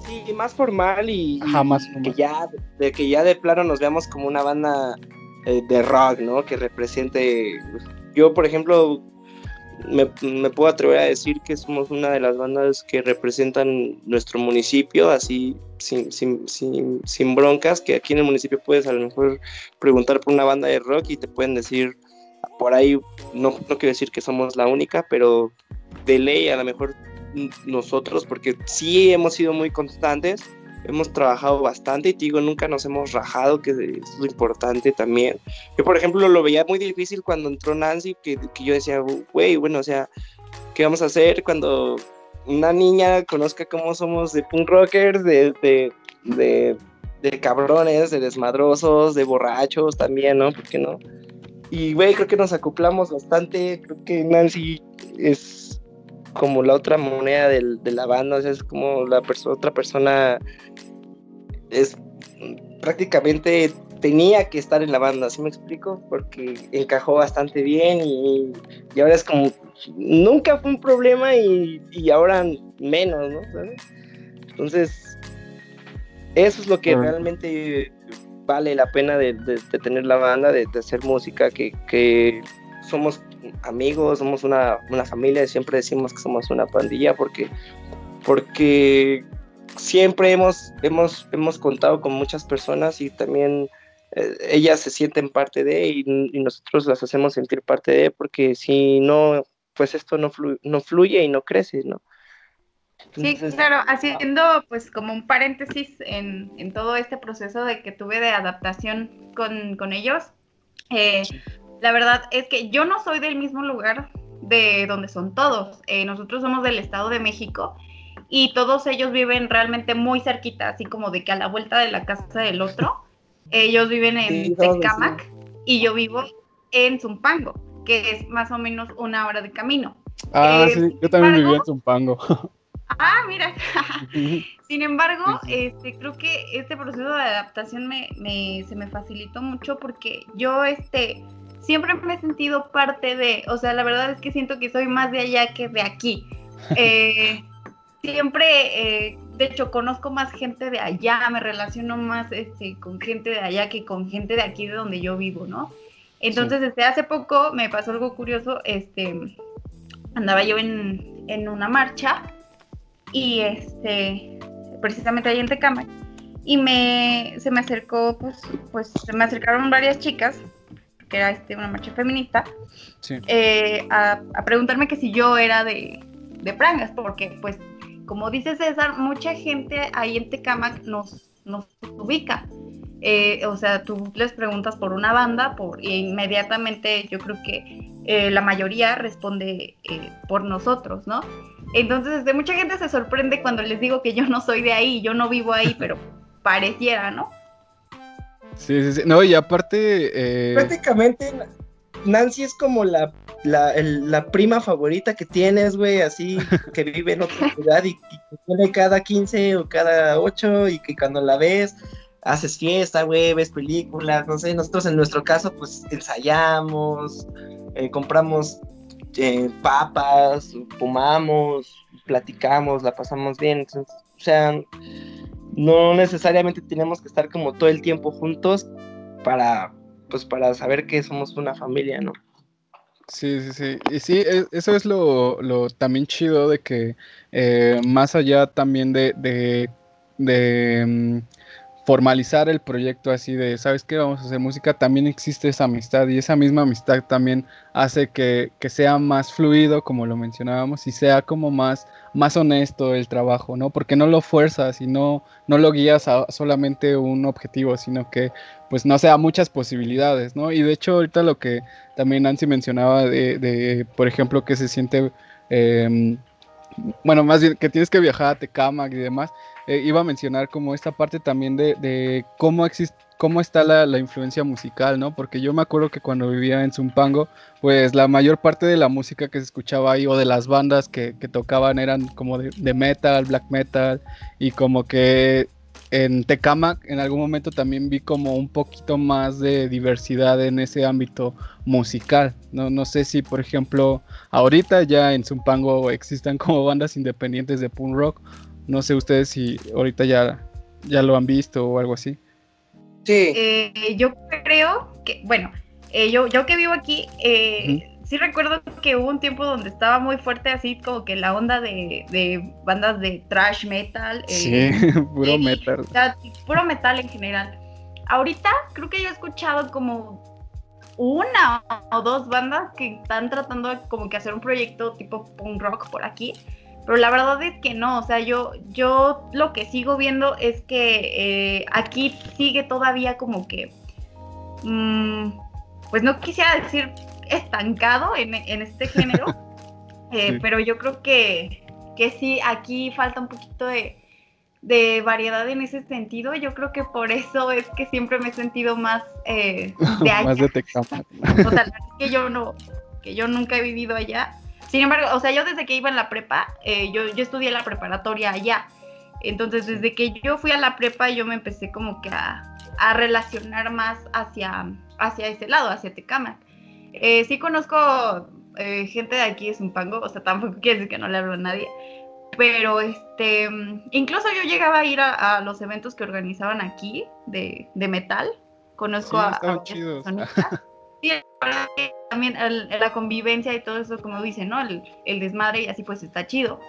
Sí, más formal y, Ajá, más formal. que ya de que ya de plano nos veamos como una banda eh, de rock, ¿no? Que represente. Yo, por ejemplo, me, me puedo atrever a decir que somos una de las bandas que representan nuestro municipio, así sin, sin, sin, broncas, que aquí en el municipio puedes a lo mejor preguntar por una banda de rock y te pueden decir por ahí, no, no quiero decir que somos la única, pero de ley a lo mejor nosotros, porque sí hemos sido muy constantes, hemos trabajado bastante y te digo, nunca nos hemos rajado, que es lo importante también. Yo, por ejemplo, lo veía muy difícil cuando entró Nancy, que, que yo decía, güey, bueno, o sea, ¿qué vamos a hacer cuando una niña conozca cómo somos de punk rockers, de, de, de, cabrones, de desmadrosos, de borrachos también, ¿no? ¿Por qué no? Y, güey, creo que nos acoplamos bastante, creo que Nancy es como la otra moneda del, de la banda, o sea, es como la otra persona, es prácticamente tenía que estar en la banda, ¿sí me explico? Porque encajó bastante bien y, y ahora es como, nunca fue un problema y, y ahora menos, ¿no? ¿Sabes? Entonces, eso es lo que Ah. realmente vale la pena de, de, de tener la banda, de, de, hacer música, que, que somos amigos, somos una, una, familia, siempre decimos que somos una pandilla porque, porque siempre hemos, hemos, hemos contado con muchas personas y también eh, ellas se sienten parte de y, y, nosotros las hacemos sentir parte de porque si no, pues esto no, flu no fluye y no crece, ¿no? Entonces, sí, claro, haciendo pues como un paréntesis en, en, todo este proceso de que tuve de adaptación con, con ellos, eh, la verdad es que yo no soy del mismo lugar de donde son todos, eh, nosotros somos del Estado de México y todos ellos viven realmente muy cerquita, así como de que a la vuelta de la casa del otro, ellos viven en sí, y yo vivo en Zumpango, que es más o menos una hora de camino. Ah, eh, sí, yo también vivía en Zumpango. *laughs* Ah, mira. Sin embargo, este, creo que este proceso de adaptación me, me, se me facilitó mucho porque yo este, siempre me he sentido parte de, o sea, la verdad es que siento que soy más de allá que de aquí. *laughs* Eh, siempre, eh, de hecho, conozco más gente de allá, me relaciono más este, con gente de allá que con gente de aquí de donde yo vivo, ¿no? Entonces, sí. desde hace poco me pasó algo curioso, este, andaba yo en, en una marcha y este precisamente ahí en Tecamac y me se me acercó pues pues se me acercaron varias chicas que era este una marcha feminista sí. eh, a, a, preguntarme que si yo era de, de Prangas porque pues como dice César mucha gente ahí en Tecamac nos nos ubica eh, o sea tú les preguntas por una banda por e inmediatamente yo creo que eh, la mayoría responde eh, por nosotros no entonces, de mucha gente se sorprende cuando les digo que yo no soy de ahí, yo no vivo ahí, pero *laughs* pareciera, ¿no? Sí, sí, sí. No, y aparte. Eh... Prácticamente, Nancy es como la, la, el, la prima favorita que tienes, güey, así, *laughs* que vive en otra ciudad y, y que viene cada 15 o cada 8 y que cuando la ves. Haces fiesta, güey, ves películas, no sé, nosotros en nuestro caso, pues ensayamos, eh, compramos eh, papas, fumamos, platicamos, la pasamos bien. Entonces, o sea, no necesariamente tenemos que estar como todo el tiempo juntos para, pues, para saber que somos una familia, ¿no? Sí, sí, sí. Y sí, eso es lo, lo también chido de que eh, más allá también de, de, um, formalizar el proyecto así de, ¿sabes qué? Vamos a hacer música, también existe esa amistad y esa misma amistad también hace que, que, sea más fluido, como lo mencionábamos, y sea como más, más honesto el trabajo, ¿no? Porque no lo fuerzas y no, no lo guías a solamente un objetivo, sino que pues no sea muchas posibilidades, ¿no? Y de hecho ahorita lo que también Nancy mencionaba de, de por ejemplo, que se siente... Eh, bueno, más bien que tienes que viajar a Tecamac y demás, eh, iba a mencionar como esta parte también de, cómo existe cómo está la, la, influencia musical, ¿no? Porque yo me acuerdo que cuando vivía en Zumpango, pues la mayor parte de la música que se escuchaba ahí o de las bandas que, tocaban eran como de, metal, black metal y como que en Tecamac en algún momento también vi como un poquito más de diversidad en ese ámbito musical. No, no sé si, por ejemplo, ahorita ya en Zumpango existan *laughs* como bandas independientes de punk rock. No sé ustedes si ahorita ya, ya lo han visto o algo así. Sí. Eh, yo creo que, bueno, eh, yo, yo que vivo aquí, eh, uh -huh. Sí recuerdo que hubo un tiempo donde estaba muy fuerte así como que la onda de, de bandas de trash metal. sí, *laughs* puro metal. O sea, puro metal en general. Ahorita creo que yo he escuchado como una o dos bandas que están tratando de como que hacer un proyecto tipo punk rock por aquí. Pero la verdad es que no, o sea, yo, yo lo que sigo viendo es que eh, aquí sigue todavía como que, mmm, pues no quisiera decir estancado en, en este género, *laughs* eh, sí. pero yo creo que, que sí, aquí falta un poquito de, de, variedad en ese sentido. Yo creo que por eso es que siempre me he sentido más eh, *laughs* de allá. más de. O sea, que yo no, que yo nunca he vivido allá. Sin embargo, o sea, yo desde que iba en la prepa, eh, yo, yo estudié la preparatoria allá. Entonces, desde que yo fui a la prepa, yo me empecé como que a, a relacionar más hacia, hacia ese lado, hacia Tecamac. Eh, sí conozco eh, gente de aquí de Zumpango, o sea, tampoco quiere decir que no le hablo a nadie, pero este, incluso yo llegaba a ir a, a los eventos que organizaban aquí de, de metal. Conozco sí, a, a chidos. *laughs* Sí, también el, la convivencia y todo eso, como dicen, ¿no? El, el, desmadre y así pues está chido.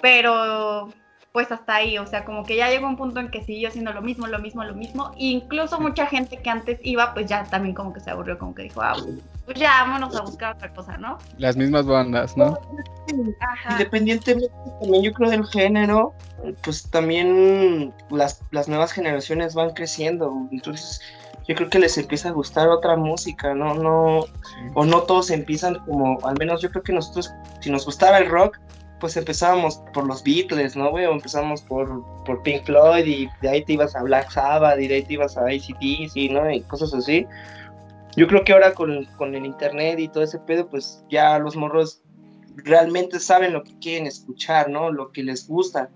Pero pues hasta ahí, o sea, como que ya llegó un punto en que siguió haciendo lo mismo, lo mismo, lo mismo. E incluso mucha gente que antes iba, pues ya también como que se aburrió, como que dijo, ah, pues ya vámonos a buscar otra cosa, ¿no? Las mismas bandas, ¿no? Ajá. Independientemente también yo creo del género, pues también las, las nuevas generaciones van creciendo. Entonces yo creo que les empieza a gustar otra música, ¿no? no O no todos empiezan como, al menos yo creo que nosotros, si nos gustaba el rock, pues empezábamos por los Beatles, ¿no, güey? Empezamos por, por Pink Floyd y de ahí te ibas a Black Sabbath y de ahí te ibas a ACDC, ¿no? Y cosas así. Yo creo que ahora con, con el internet y todo ese pedo, pues ya los morros realmente saben lo que quieren escuchar, ¿no? Lo que les gusta.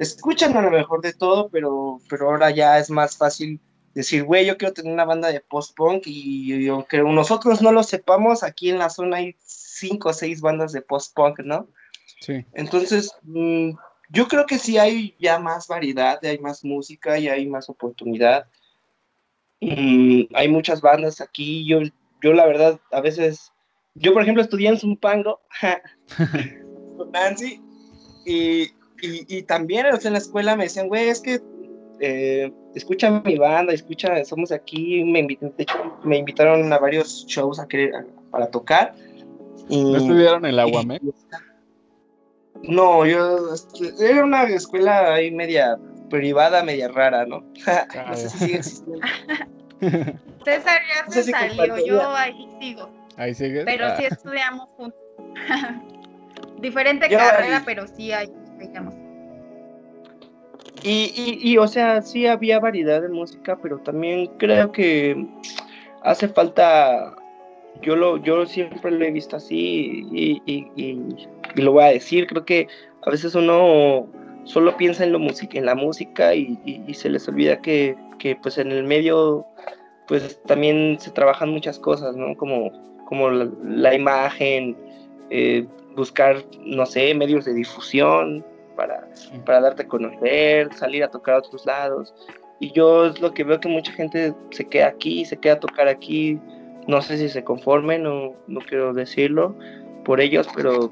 Escuchan a lo mejor de todo, pero, pero ahora ya es más fácil decir, güey, yo quiero tener una banda de post-punk y, y, aunque nosotros no lo sepamos, aquí en la zona hay cinco o seis bandas de post-punk, ¿no? Sí. Entonces, mmm, yo creo que sí hay ya más variedad, hay más música y hay más oportunidad. Y hay muchas bandas aquí, yo, yo la verdad, a veces, yo por ejemplo estudié en Zumpango con *laughs* Nancy y, y, y también o sea, en la escuela me decían, güey, es que eh, escucha mi banda, escucha, somos aquí, me, invitan, de hecho, me invitaron a varios shows a querer, a, para tocar. Y, ¿No estudiaron en la UAMEC? No, yo, era una escuela ahí media privada, media rara, ¿no? *laughs* no sé si sigue existiendo. *laughs* César ya no se si salió, yo ahí sigo. Ahí sigues. Pero ah. sí estudiamos juntos. *laughs* Diferente yo carrera, ahí. pero sí ahí estudiamos. Y, y, y, o sea, sí había variedad de música, pero también creo que hace falta, yo lo, yo siempre lo he visto así y, y, y lo voy a decir, creo que a veces uno solo piensa en, lo music en la música y, se les olvida que, que, pues en el medio pues también se trabajan muchas cosas, ¿no? Como, como la, la imagen, eh, buscar, no sé, medios de difusión, para, para darte a conocer, salir a tocar a otros lados. Y yo es lo que veo que mucha gente se queda aquí, se queda a tocar aquí, no sé si se conformen, no, no quiero decirlo por ellos, pero,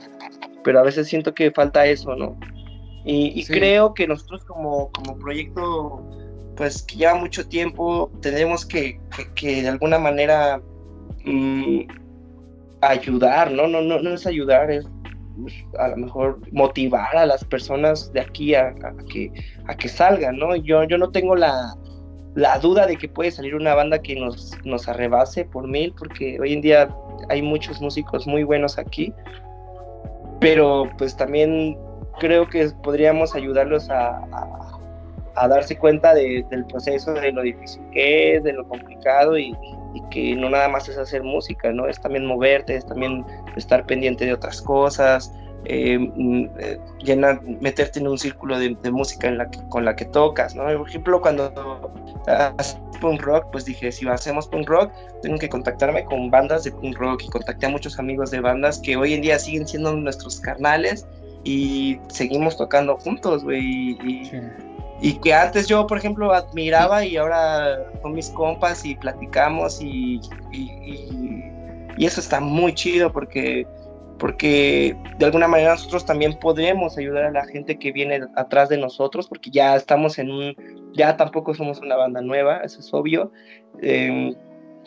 pero a veces siento que falta eso, ¿no? Y, y sí. creo que nosotros como, como proyecto, pues que lleva mucho tiempo, tenemos que, que, que de alguna manera mmm, ayudar, ¿no? No, no, no es ayudar, es a lo mejor motivar a las personas de aquí a, a, que, a que salgan, ¿no? Yo, yo no tengo la, la duda de que puede salir una banda que nos, nos arrebase por mil, porque hoy en día hay muchos músicos muy buenos aquí, pero pues también creo que podríamos ayudarlos a, a- darse cuenta de- del proceso, de lo difícil que es, de lo complicado y, y que no nada más es hacer música, ¿no? Es también moverte, es también estar pendiente de otras cosas, eh, mm, eh, llenar, meterte en un círculo de, de música en la que- con la que tocas, ¿no? Por ejemplo, cuando haces punk rock, pues dije, si hacemos punk rock, tengo que contactarme con bandas de punk rock y contacté a muchos amigos de bandas que hoy en día siguen siendo nuestros carnales y seguimos tocando juntos, güey, y, que antes yo, por ejemplo, admiraba y ahora son mis compas y platicamos y, y, y- y eso está muy chido porque, porque de alguna manera nosotros también podremos ayudar a la gente que viene atrás de nosotros porque ya estamos en un, ya tampoco somos una banda nueva, eso es obvio, eh,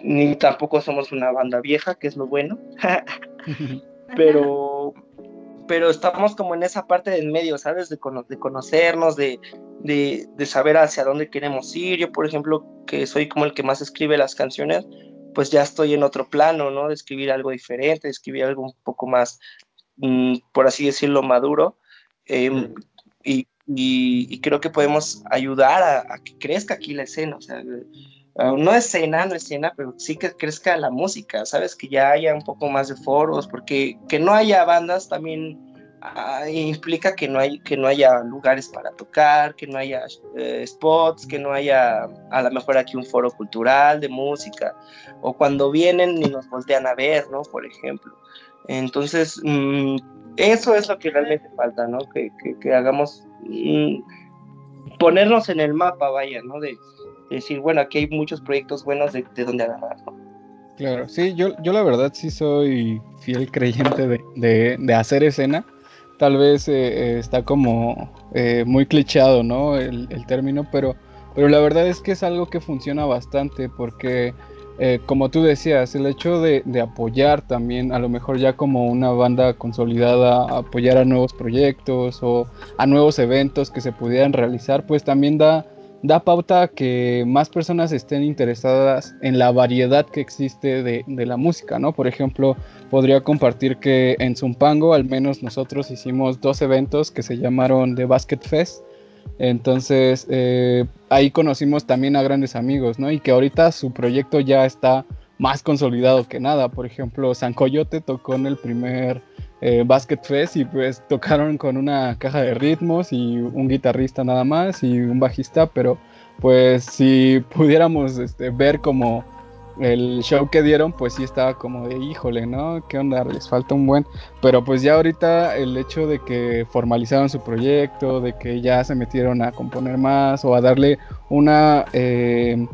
ni tampoco somos una banda vieja, que es lo bueno, *laughs* pero pero estamos como en esa parte del medio, ¿sabes? De, cono- de conocernos, de, de, de saber hacia dónde queremos ir. Yo, por ejemplo, que soy como el que más escribe las canciones, pues ya estoy en otro plano, ¿no? De escribir algo diferente, de escribir algo un poco más, mm, por así decirlo, maduro. Em, y, y- y creo que podemos ayudar a, a que crezca aquí la escena, o sea, eh, no escena, no escena, pero sí que crezca la música, ¿sabes? Que ya haya un poco más de foros, porque que no haya bandas también ah, implica que no, hay, que no haya lugares para tocar, que no haya eh, spots, que no haya a lo mejor aquí un foro cultural de música, o cuando vienen ni nos voltean a ver, ¿no? Por ejemplo. Entonces, mm, eso es lo que realmente falta, ¿no? Que, que- hagamos, mm, ponernos en el mapa, vaya, ¿no? De, de decir, bueno, aquí hay muchos proyectos buenos de, de donde agarrar, ¿no? Claro, sí, yo, yo la verdad sí soy fiel creyente de- de hacer escena. Tal vez eh, eh, está como eh, muy clichado, ¿no? El, el término, pero, pero la verdad es que es algo que funciona bastante porque, como tú decías, el hecho de, de apoyar también, a lo mejor ya como una banda consolidada, apoyar a nuevos proyectos o a nuevos eventos que se pudieran realizar, pues también da, da pauta a que más personas estén interesadas en la variedad que existe de, de la música, ¿no? Por ejemplo, podría compartir que en Zumpango al menos nosotros hicimos dos eventos que se llamaron The Basket Fest. Entonces eh, ahí conocimos también a grandes amigos, ¿no? Y que ahorita su proyecto ya está más consolidado que nada. Por ejemplo, San Coyote tocó en el primer eh, Basket Fest y pues tocaron con una caja de ritmos y un guitarrista nada más y un bajista, pero pues si pudiéramos este, ver como el show que dieron, pues sí estaba como de híjole, ¿no? ¿Qué onda? Les falta un buen. Pero pues ya ahorita el hecho de que formalizaron su proyecto, de que ya se metieron a componer más o a darle una, eh,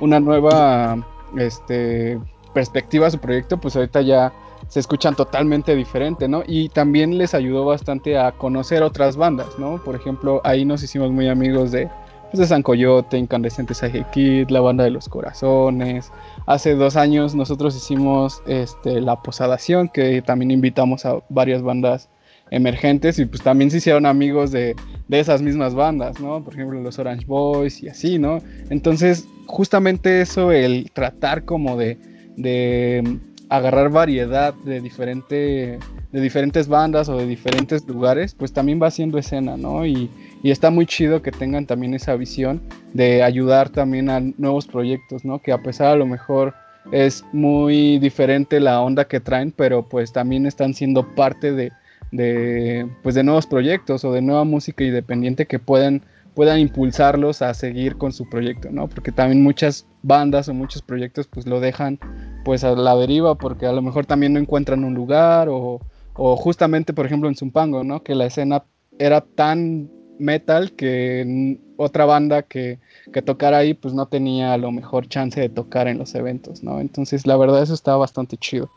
una nueva este, perspectiva a su proyecto, pues ahorita ya se escuchan totalmente diferente, ¿no? Y también les ayudó bastante a conocer otras bandas, ¿no? Por ejemplo, ahí nos hicimos muy amigos de, pues, de San Coyote, Incandescentes Sage Kid, la banda de los corazones. Hace dos años nosotros hicimos este, La Posadación, que también invitamos a varias bandas emergentes y pues también se hicieron amigos de, de esas mismas bandas, ¿no? Por ejemplo, los Orange Boys y así, ¿no? Entonces, justamente eso, el tratar como de, de agarrar variedad de, de diferentes bandas o de diferentes lugares, pues también va haciendo escena, ¿no? Y, y está muy chido que tengan también esa visión de ayudar también a nuevos proyectos, ¿no? Que a pesar a lo mejor es muy diferente la onda que traen, pero pues también están siendo parte de, de, pues de nuevos proyectos o de nueva música independiente que puedan, puedan impulsarlos a seguir con su proyecto, ¿no? Porque también muchas bandas o muchos proyectos pues lo dejan pues a la deriva porque a lo mejor también no encuentran un lugar o, o justamente por ejemplo en Zumpango, ¿no? Que la escena era tan metal que otra banda que, que, tocara ahí pues no tenía a lo mejor chance de tocar en los eventos, ¿no? Entonces la verdad eso está bastante chido.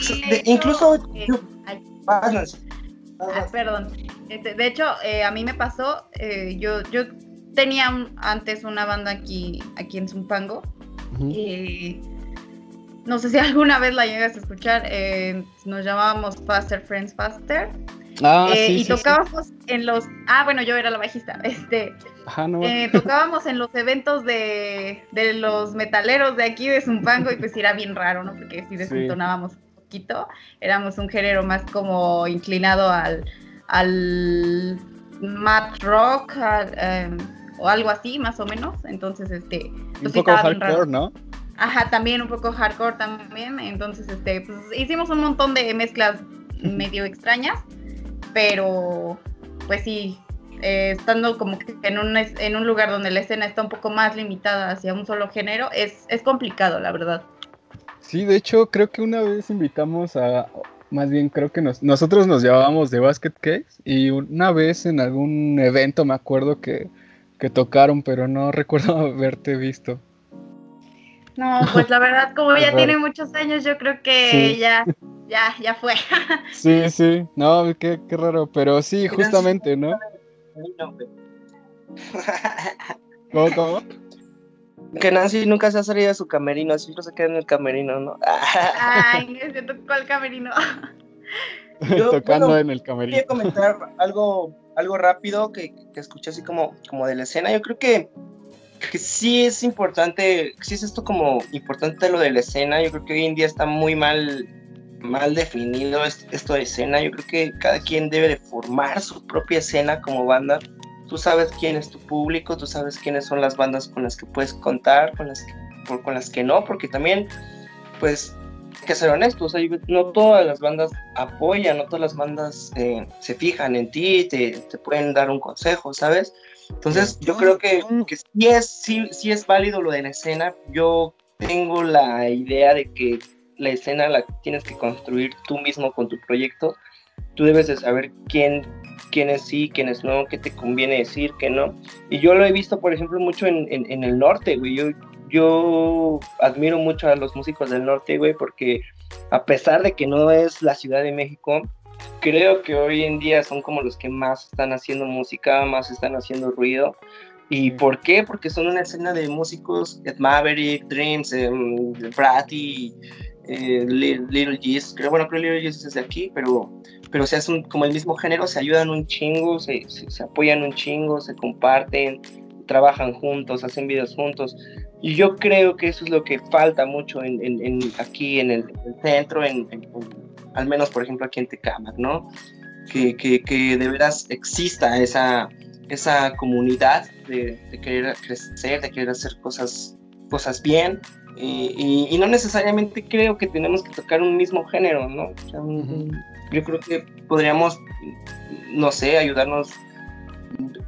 Sí, de, incluso eh, yo, ah, perdón. Este, de hecho, eh, a mí me pasó, eh, yo, yo tenía un, antes una banda aquí, aquí en Zumpango. Uh -huh. no sé si *laughs* alguna vez la llegas a escuchar. eh, nos llamábamos Faster Friends Faster. Ah, eh, sí, y sí, tocábamos sí. en los. Ah, bueno, yo era la bajista. *laughs* Este. Ajá, no. eh, tocábamos en los eventos de, de, los metaleros de aquí de Zumpango y pues era bien raro, ¿no? Porque si desentonábamos poquito. Éramos un género más como inclinado al, al mat rock al, em, o algo así, más o menos. Entonces, este, Un pues poco hardcore, ¿no? Ajá, también un poco hardcore también. Entonces, este, pues hicimos un montón de mezclas *laughs* medio extrañas, pero pues sí, eh, estando como que en un, en un lugar donde la escena está un poco más limitada hacia un solo género, es, es complicado, la verdad. Sí, de hecho, creo que una vez invitamos a, más bien creo que nos, nosotros nos llamábamos de Basket Case y una vez en algún evento me acuerdo que, que tocaron, pero no *laughs* recuerdo haberte visto. No, pues la verdad, como *laughs* ya tiene muchos años, yo creo que Sí. ya, ya, ya fue. *laughs* Sí, sí, no, qué, qué raro, pero sí, justamente, ¿no? ¿Cómo, cómo? Que Nancy nunca se ha salido de su camerino, siempre se queda en el camerino, ¿no? Ay, *laughs* se tocó el camerino. Yo, *laughs* Tocando bueno, en el camerino. Quería comentar algo, algo rápido que, que escuché así como, como de la escena. Yo creo que, que sí es importante, sí es esto como importante lo de la escena. Yo creo que hoy en día está muy mal, mal definido es- esto de escena. Yo creo que cada quien debe de formar su propia escena como banda. Tú sabes quién es tu público, tú sabes quiénes son las bandas con las que puedes contar, con las que, por- con las que no, porque también, pues, hay que ser honestos, hay- no todas las bandas apoyan, no todas las bandas eh, se fijan en ti, te, te pueden dar un consejo, ¿sabes? Entonces, yo creo que, que sí, es, sí, sí es válido lo de la escena. Yo tengo la idea de que la escena la tienes que construir tú mismo con tu proyecto. Tú debes de saber quién, quiénes sí, quiénes no, qué te conviene decir, qué no. Y yo lo he visto, por ejemplo, mucho en, en, en el norte, güey. Yo, yo admiro mucho a los músicos del norte, güey, porque a pesar de que no es la Ciudad de México, creo que hoy en día son como los que más están haciendo música, más están haciendo ruido. ¿Y por qué? Porque son una escena de músicos, Ed Maverick, Dreams, em, Bratty, eh, Little G's, creo, bueno, creo que Little G's es de aquí, pero, pero se hacen como el mismo género, se ayudan un chingo, se, se, se apoyan un chingo, se comparten, trabajan juntos, hacen videos juntos. Y yo creo que eso es lo que falta mucho en, en- en- aquí en el, el centro, en, en- en- al menos por ejemplo aquí en Tecámac, ¿no? Que, que, que de veras exista esa, esa comunidad de, de querer crecer, de querer hacer cosas, cosas bien. Y, y- y no necesariamente creo que tenemos que tocar un mismo género, ¿no? O sea, un- Yo creo que podríamos, no sé, ayudarnos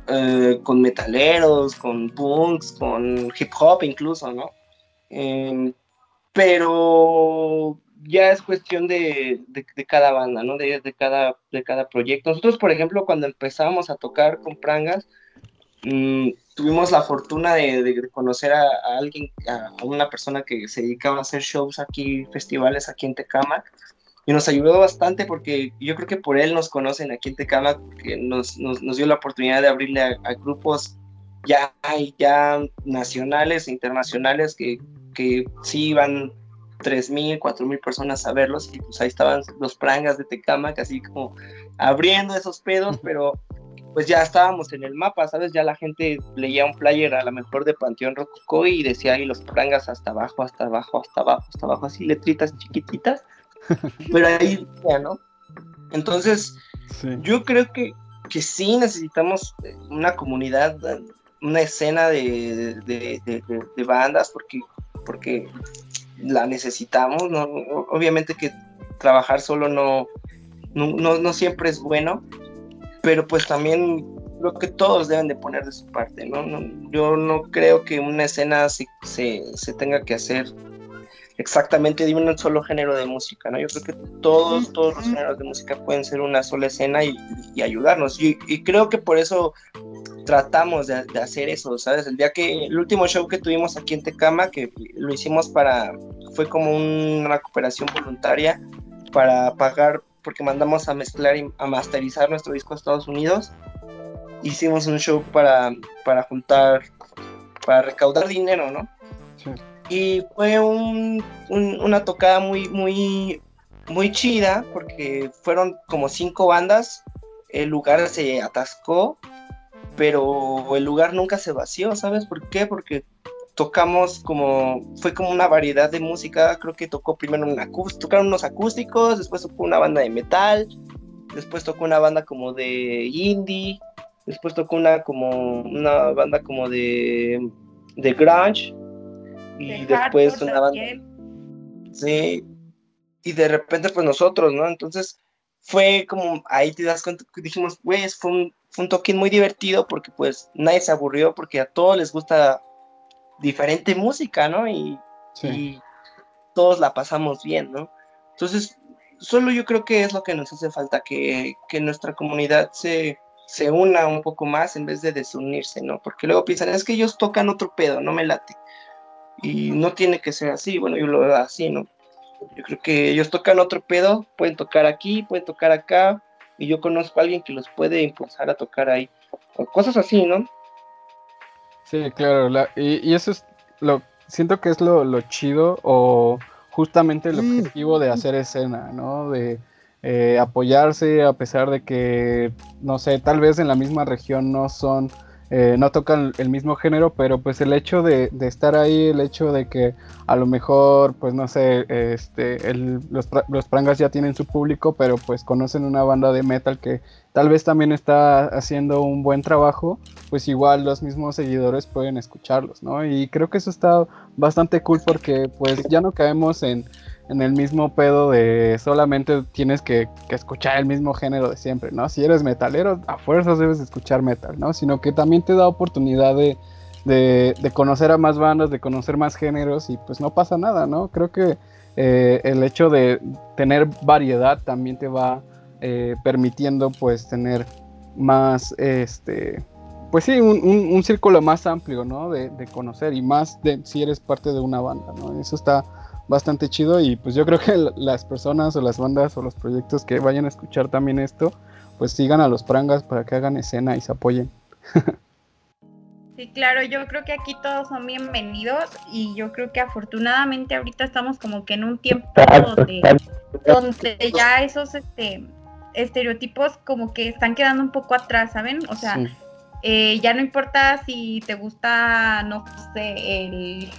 eh, con metaleros, con punks, con hip hop incluso, ¿no? Em, pero ya es cuestión de, de- de cada banda, ¿no? De, de cada, de cada proyecto. Nosotros, por ejemplo, cuando empezábamos a tocar con Prangas, mm, tuvimos la fortuna de, de conocer a, a alguien, a, una persona que se dedicaba a hacer shows aquí, festivales aquí en Tecámac, y nos ayudó bastante porque yo creo que por él nos conocen aquí en Tecámac, que nos, nos, nos dio la oportunidad de abrirle a, a grupos ya, ya nacionales e internacionales que, que sí iban 3.000, 4.000 personas a verlos y pues ahí estaban los prangas de Tecámac así como abriendo esos pedos, pero pues ya estábamos en el mapa, ¿sabes? Ya la gente leía un flyer a lo mejor de Panteón Rococó y decía ahí los prangas hasta abajo, hasta abajo, hasta abajo, hasta abajo, así letritas chiquititas, *laughs* pero ahí ya, ¿no? Entonces, Sí. yo creo que, que sí necesitamos eh, una comunidad, una escena de, de, de- de- de bandas, porque, porque la necesitamos, ¿no? Obviamente que trabajar solo no, no, no, no siempre es bueno, pero pues también creo que todos deben de poner de su parte, ¿no? No- yo no creo que una escena se, se, se tenga que hacer exactamente de un solo género de música, ¿no? Yo creo que todos, todos los géneros de música pueden ser una sola escena y, y ayudarnos. Y, y creo que por eso tratamos de, de hacer eso, ¿sabes? El día que, el último show que tuvimos aquí en Tecama, que lo hicimos para, fue como una cooperación voluntaria para pagar, porque mandamos a mezclar y a masterizar nuestro disco a Estados Unidos. Hicimos un show para, para juntar, para recaudar dinero, ¿no? Sí. Y fue un, un- una tocada muy, muy, muy chida, porque fueron como cinco bandas, el lugar se atascó, pero el lugar nunca se vació, ¿sabes por qué? Porque tocamos como, fue como una variedad de música, creo que tocó primero un acústico, tocaron unos acústicos, después tocó una banda de metal, después tocó una banda como de indie, después tocó una como una banda como de, de grunge y De después una banda también. Sí. Y de repente, pues nosotros, ¿no? Entonces fue como, ahí te das cuenta dijimos, güey, fue un, fue un toquín muy divertido porque pues nadie se aburrió porque a todos les gusta diferente música, ¿no? Y, Sí. y todos la pasamos bien, ¿no? Entonces, solo yo creo que es lo que nos hace falta, que, que nuestra comunidad se, se una un poco más en vez de desunirse, ¿no? Porque luego piensan, es que ellos tocan otro pedo, no me late. Y no tiene que ser así, bueno, yo lo veo así, ¿no? Yo creo que ellos tocan otro pedo, pueden tocar aquí, pueden tocar acá, y yo conozco a alguien que los puede impulsar a tocar ahí. O cosas así, ¿no? Sí, claro, la- y, y eso es lo, siento que es lo, lo chido o justamente el objetivo de hacer escena, ¿no? De eh, apoyarse a pesar de que, no sé, tal vez en la misma región no son, eh, no tocan el mismo género, pero pues el hecho de, estar ahí, el hecho de que a lo mejor, pues no sé, este, el- los, los prangas ya tienen su público, pero pues conocen una banda de metal que tal vez también está haciendo un buen trabajo, pues igual los mismos seguidores pueden escucharlos, ¿no? Y creo que eso está bastante cool porque pues ya no caemos en, en el mismo pedo de solamente tienes que, que escuchar el mismo género de siempre, ¿no? Si eres metalero, a fuerzas debes escuchar metal, ¿no? Sino que también te da oportunidad de, de, de conocer a más bandas, de conocer más géneros y pues no pasa nada, ¿no? Creo que eh, el hecho de tener variedad también te va eh, permitiendo pues tener más, este, pues sí, un, un- un círculo más amplio, ¿no? De, de conocer y más de si eres parte de una banda, ¿no? Eso está bastante chido y pues yo creo que las personas o las bandas o los proyectos que vayan a escuchar también esto, pues sigan a los prangas para que hagan escena y se apoyen. Sí, claro, yo creo que aquí todos son bienvenidos y yo creo que afortunadamente ahorita estamos como que en un tiempo donde, donde ya esos este, estereotipos como que están quedando un poco atrás, ¿saben? O sea, Sí. eh, ya no importa si te gusta, no sé, el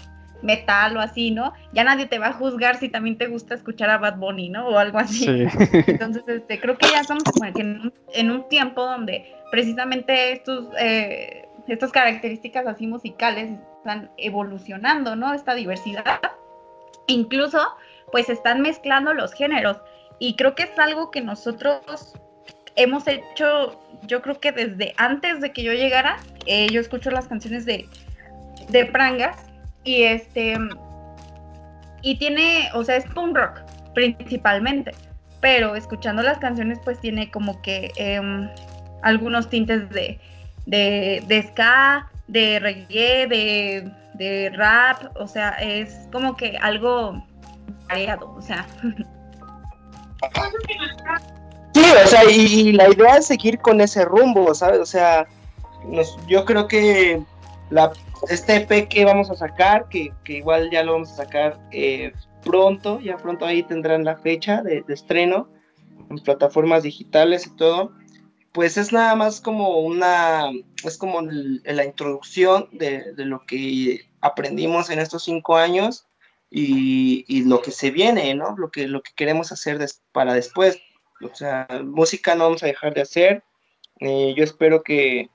metal o así, ¿no? Ya nadie te va a juzgar si también te gusta escuchar a Bad Bunny, ¿no? O algo así. Sí. *laughs* Entonces, este, creo que ya estamos un, en un tiempo donde precisamente estos, eh, estas características así musicales están evolucionando, ¿no? Esta diversidad. Incluso, pues están mezclando los géneros. Y creo que es algo que nosotros hemos hecho, yo creo que desde antes de que yo llegara, eh, yo escucho las canciones de, de Prangas y este y tiene, o sea, es punk rock principalmente, pero escuchando las canciones pues tiene como que em, algunos tintes de, de, ska, de reggae, de, de rap, o sea, es como que algo variado, o sea, Sí, o sea, y, la idea es seguir con ese rumbo, ¿sabes? O sea, yo creo que la, este EP que vamos a sacar, que, que igual ya lo vamos a sacar eh, pronto, ya pronto ahí tendrán la fecha de, de estreno en plataformas digitales y todo, pues es nada más como una, es como el- la introducción de, de lo que aprendimos en estos cinco años y, y lo que se viene, ¿no? Lo que, lo que queremos hacer des- para después. O sea, música no vamos a dejar de hacer. Eh, yo espero que,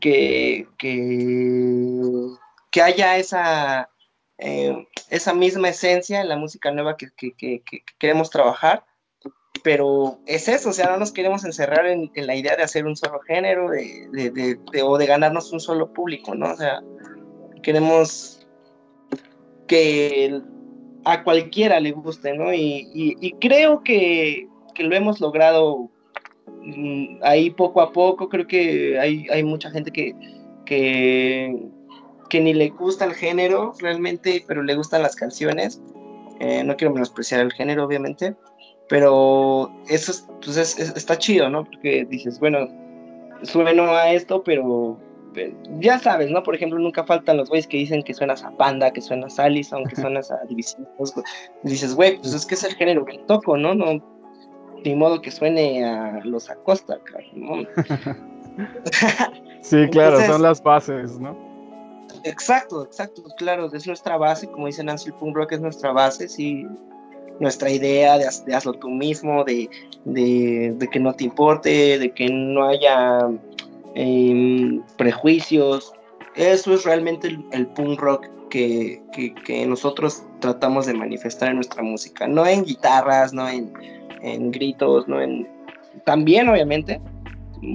que, que, que haya esa, eh, esa misma esencia en la música nueva que, que- que- que queremos trabajar. Pero es eso, o sea, no nos queremos encerrar en, la idea de hacer un solo género de, de- de- o de ganarnos un solo público, ¿no? O sea, queremos que a cualquiera le guste, ¿no? Y, y- y creo que, que lo hemos logrado ahí poco a poco. Creo que hay, hay mucha gente que, que, que ni le gusta el género realmente, pero le gustan las canciones. Eh, no quiero menospreciar el género, obviamente, pero eso es- pues es- es- está chido, ¿no? Porque dices, bueno, sueno a esto, pero pero ya sabes, ¿no? Por ejemplo, nunca faltan los güeyes que dicen que suenas a Panda, que suenas a Allison, que suenas a División. Dices, güey, pues es que es el género que toco, ¿no? No, ni modo que suene a los Acosta, cabrón, ¿no? Sí, claro, Entonces- son las bases, ¿no? Exacto, exacto, claro, es nuestra base, como dice Nancy, el punk rock es nuestra base, sí, nuestra idea de, haz- de hazlo tú mismo, de, de- de que no te importe, de que no haya em, prejuicios. Eso es realmente el, el punk rock que, que- que nosotros tratamos de manifestar en nuestra música. No en guitarras, no en, en gritos, no en... También, obviamente,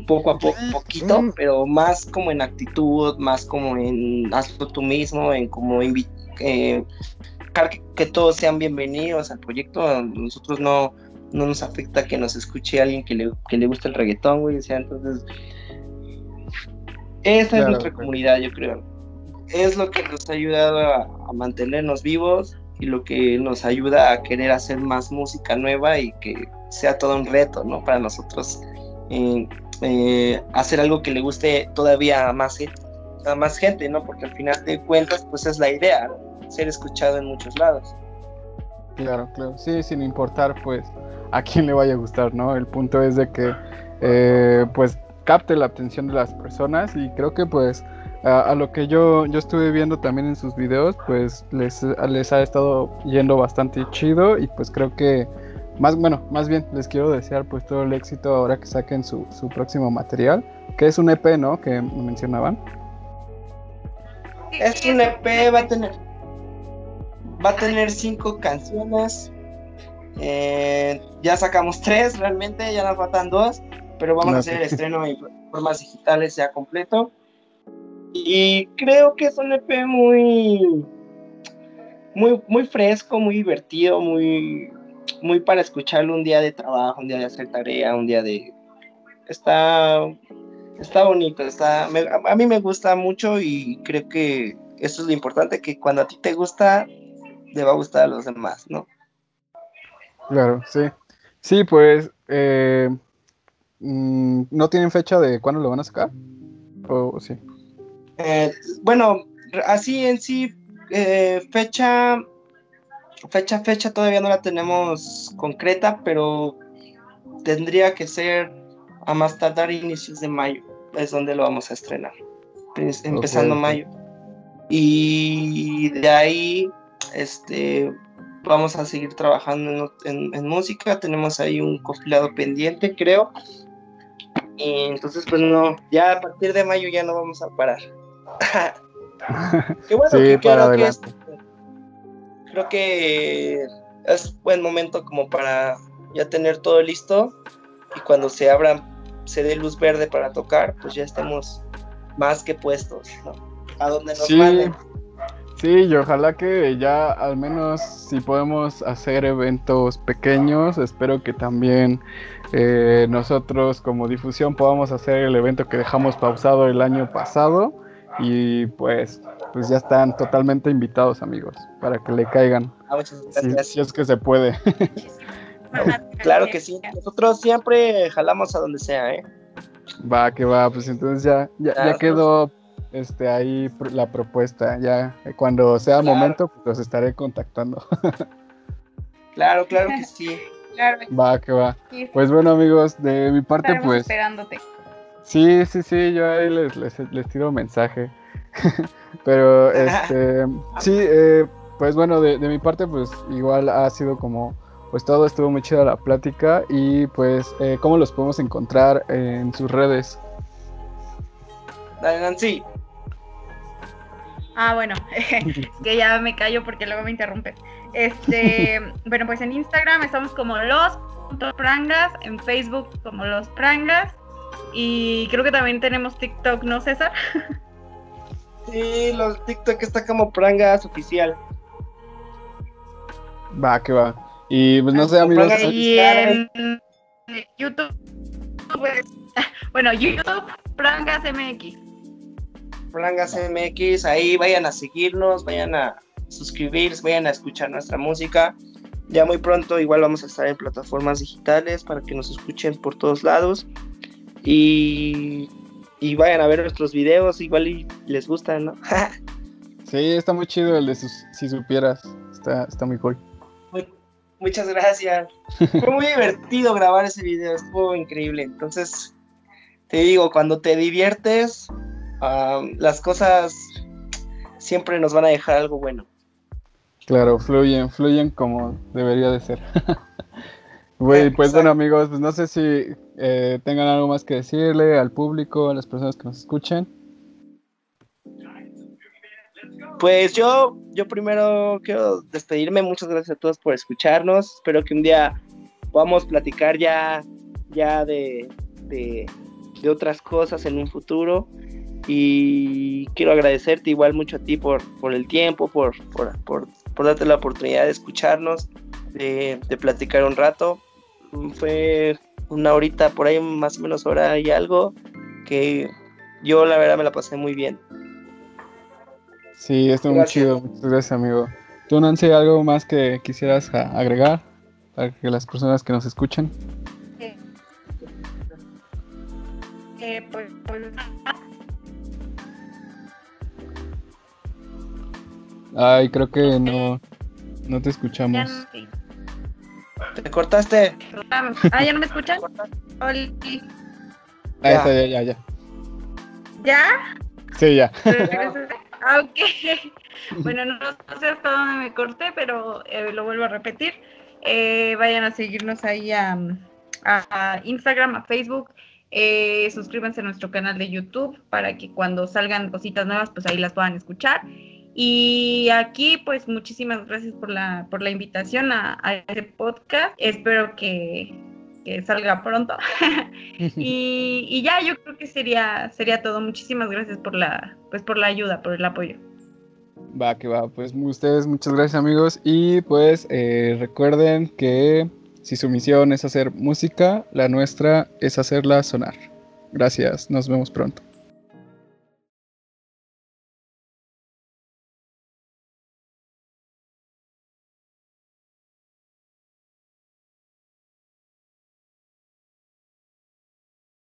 poco a poco, poquito, pero más como en actitud, más como en hazlo tú mismo, en como eh, que, que todos sean bienvenidos al proyecto. A nosotros no, no nos afecta que nos escuche alguien que le, que le guste el reggaetón, güey. O sea, entonces, esa es nuestra güey. comunidad, yo creo. Es lo que nos ha ayudado a, a mantenernos vivos y lo que nos ayuda a querer hacer más música nueva y que sea todo un reto, ¿no? Para nosotros eh, eh, hacer algo que le guste todavía a más, a más gente, ¿no? Porque al final de cuentas, pues es la idea, ¿no? ser escuchado en muchos lados. Claro, claro. Sí, sin importar, pues, a quién le vaya a gustar, ¿no? El punto es de que, eh, pues, capte la atención de las personas y creo que, pues, a, a lo que yo, yo estuve viendo también en sus videos, pues, les, les ha estado yendo bastante chido y, pues, creo que, más, bueno, más bien, les quiero desear, pues, todo el éxito ahora que saquen su, su próximo material, que es un EP, ¿no? Que mencionaban. Es un EP, va a tener, va a tener cinco canciones. Eh, ya sacamos tres realmente, ya nos faltan dos, pero vamos a hacer el estreno en plataformas digitales ya completo. Y creo que es un EP muy, muy, muy fresco, muy divertido, muy, muy para escucharlo un día de trabajo, un día de hacer tarea, un día de... Está, está bonito, está, a mí me gusta mucho y creo que eso es lo importante, que cuando a ti te gusta, le va a gustar a los demás, ¿no? Claro, sí. Sí, pues, eh, mm, ¿no tienen fecha de cuándo lo van a sacar? ¿O sí? Eh, bueno, así en sí, eh, fecha, fecha, fecha todavía no la tenemos concreta, pero tendría que ser a más tardar inicios de mayo, es donde lo vamos a estrenar, empezando mayo. Y de ahí, este, vamos a seguir trabajando en, ot- en- en música, tenemos ahí un compilado pendiente, creo. Y entonces, pues no, ya a partir de mayo ya no vamos a parar. Qué bueno, Sí, que creo que es, creo que es buen momento como para ya tener todo listo y cuando se abran, se dé luz verde para tocar, pues ya estemos más que puestos, ¿no? A donde nos Sí, manden. sí, y ojalá que ya al menos si podemos hacer eventos pequeños, espero que también eh, nosotros como difusión podamos hacer el evento que dejamos pausado el año pasado y pues, pues ya están totalmente invitados amigos para que le caigan, Ah, muchas gracias. si es que se puede. Claro que sí. Nosotros siempre jalamos a donde sea, ¿eh? Va, que va, pues entonces ya, ya, quedó este, ahí pr- la propuesta. Ya eh, cuando sea Claro. momento, pues los estaré contactando. Claro, claro *laughs* que sí. Claro, va, que va. Pues bueno, amigos, de mi parte, estaremos pues esperándote. Sí, sí, sí, yo ahí les, les, les tiro mensaje. *laughs* Pero, este, *laughs* sí, eh, pues bueno, de, de mi parte, pues igual ha sido como, pues todo estuvo muy chida la plática y pues, eh, ¿cómo los podemos encontrar en sus redes? Dale, Nancy. Ah, bueno, *laughs* que ya me callo porque luego me interrumpen. Este, bueno, pues en Instagram estamos como los puntos prangas, en Facebook como los prangas y creo que también tenemos TikTok, ¿no, César? Sí, los TikTok está como prangas oficial. Va, que va. Y pues no sé, amigos. Y en YouTube, pues, *laughs* bueno, YouTube prangas MX. Prangas MX, ahí vayan a seguirnos, vayan a suscribirse, vayan a escuchar nuestra música. Ya muy pronto igual vamos a estar en plataformas digitales para que nos escuchen por todos lados. Y, y vayan a ver nuestros videos, igual y les gustan, ¿no? *laughs* Sí, está muy chido el de sus- si supieras. Está, está muy cool. Muy- Muchas gracias. *laughs* Fue muy divertido grabar ese video, estuvo increíble. Entonces, te digo, cuando te diviertes, las cosas siempre nos van a dejar algo bueno. Claro, fluyen, fluyen como debería de ser. *laughs* Güey, pues bueno amigos, pues no sé si eh, tengan algo más que decirle al público, a las personas que nos escuchen. Pues yo, yo primero quiero despedirme. Muchas gracias a todos por escucharnos. Espero que un día podamos platicar ya, ya de, de, de otras cosas en un futuro. Y quiero agradecerte igual mucho a ti por, por el tiempo, por, por, por, por darte la oportunidad de escucharnos, de, de platicar un rato. Fue una horita por ahí, más o menos hora y algo, que yo la verdad me la pasé muy bien. Sí, estuvo muy chido. Muchas gracias, amigo. ¿Tú, Nancy, algo más que quisieras agregar para que las personas que nos escuchen? Eh, pues, pues, Ay, creo que no, no te ya escuchamos. no- sí. ¿Te cortaste? Ah, ¿ya no me escuchan? Oli. Ahí Ya. está, ya, ya, ya. ¿Ya? Sí, ya. *laughs* Ah, ok. Bueno, no, no sé hasta dónde me corté, pero eh, lo vuelvo a repetir. Eh, vayan a seguirnos ahí a, a- a Instagram, a Facebook. Eh, suscríbanse a nuestro canal de YouTube para que cuando salgan cositas nuevas, pues ahí las puedan escuchar. Y aquí, pues muchísimas gracias por la, por la invitación a, a este podcast. Espero que, que salga pronto. *laughs* *laughs* y, y ya, yo creo que sería, sería todo. Muchísimas gracias por la, pues por la ayuda, por el apoyo. Va, que va. Pues ustedes, muchas gracias, amigos. Y pues eh, recuerden que si su misión es hacer música, la nuestra es hacerla sonar. Gracias, nos vemos pronto.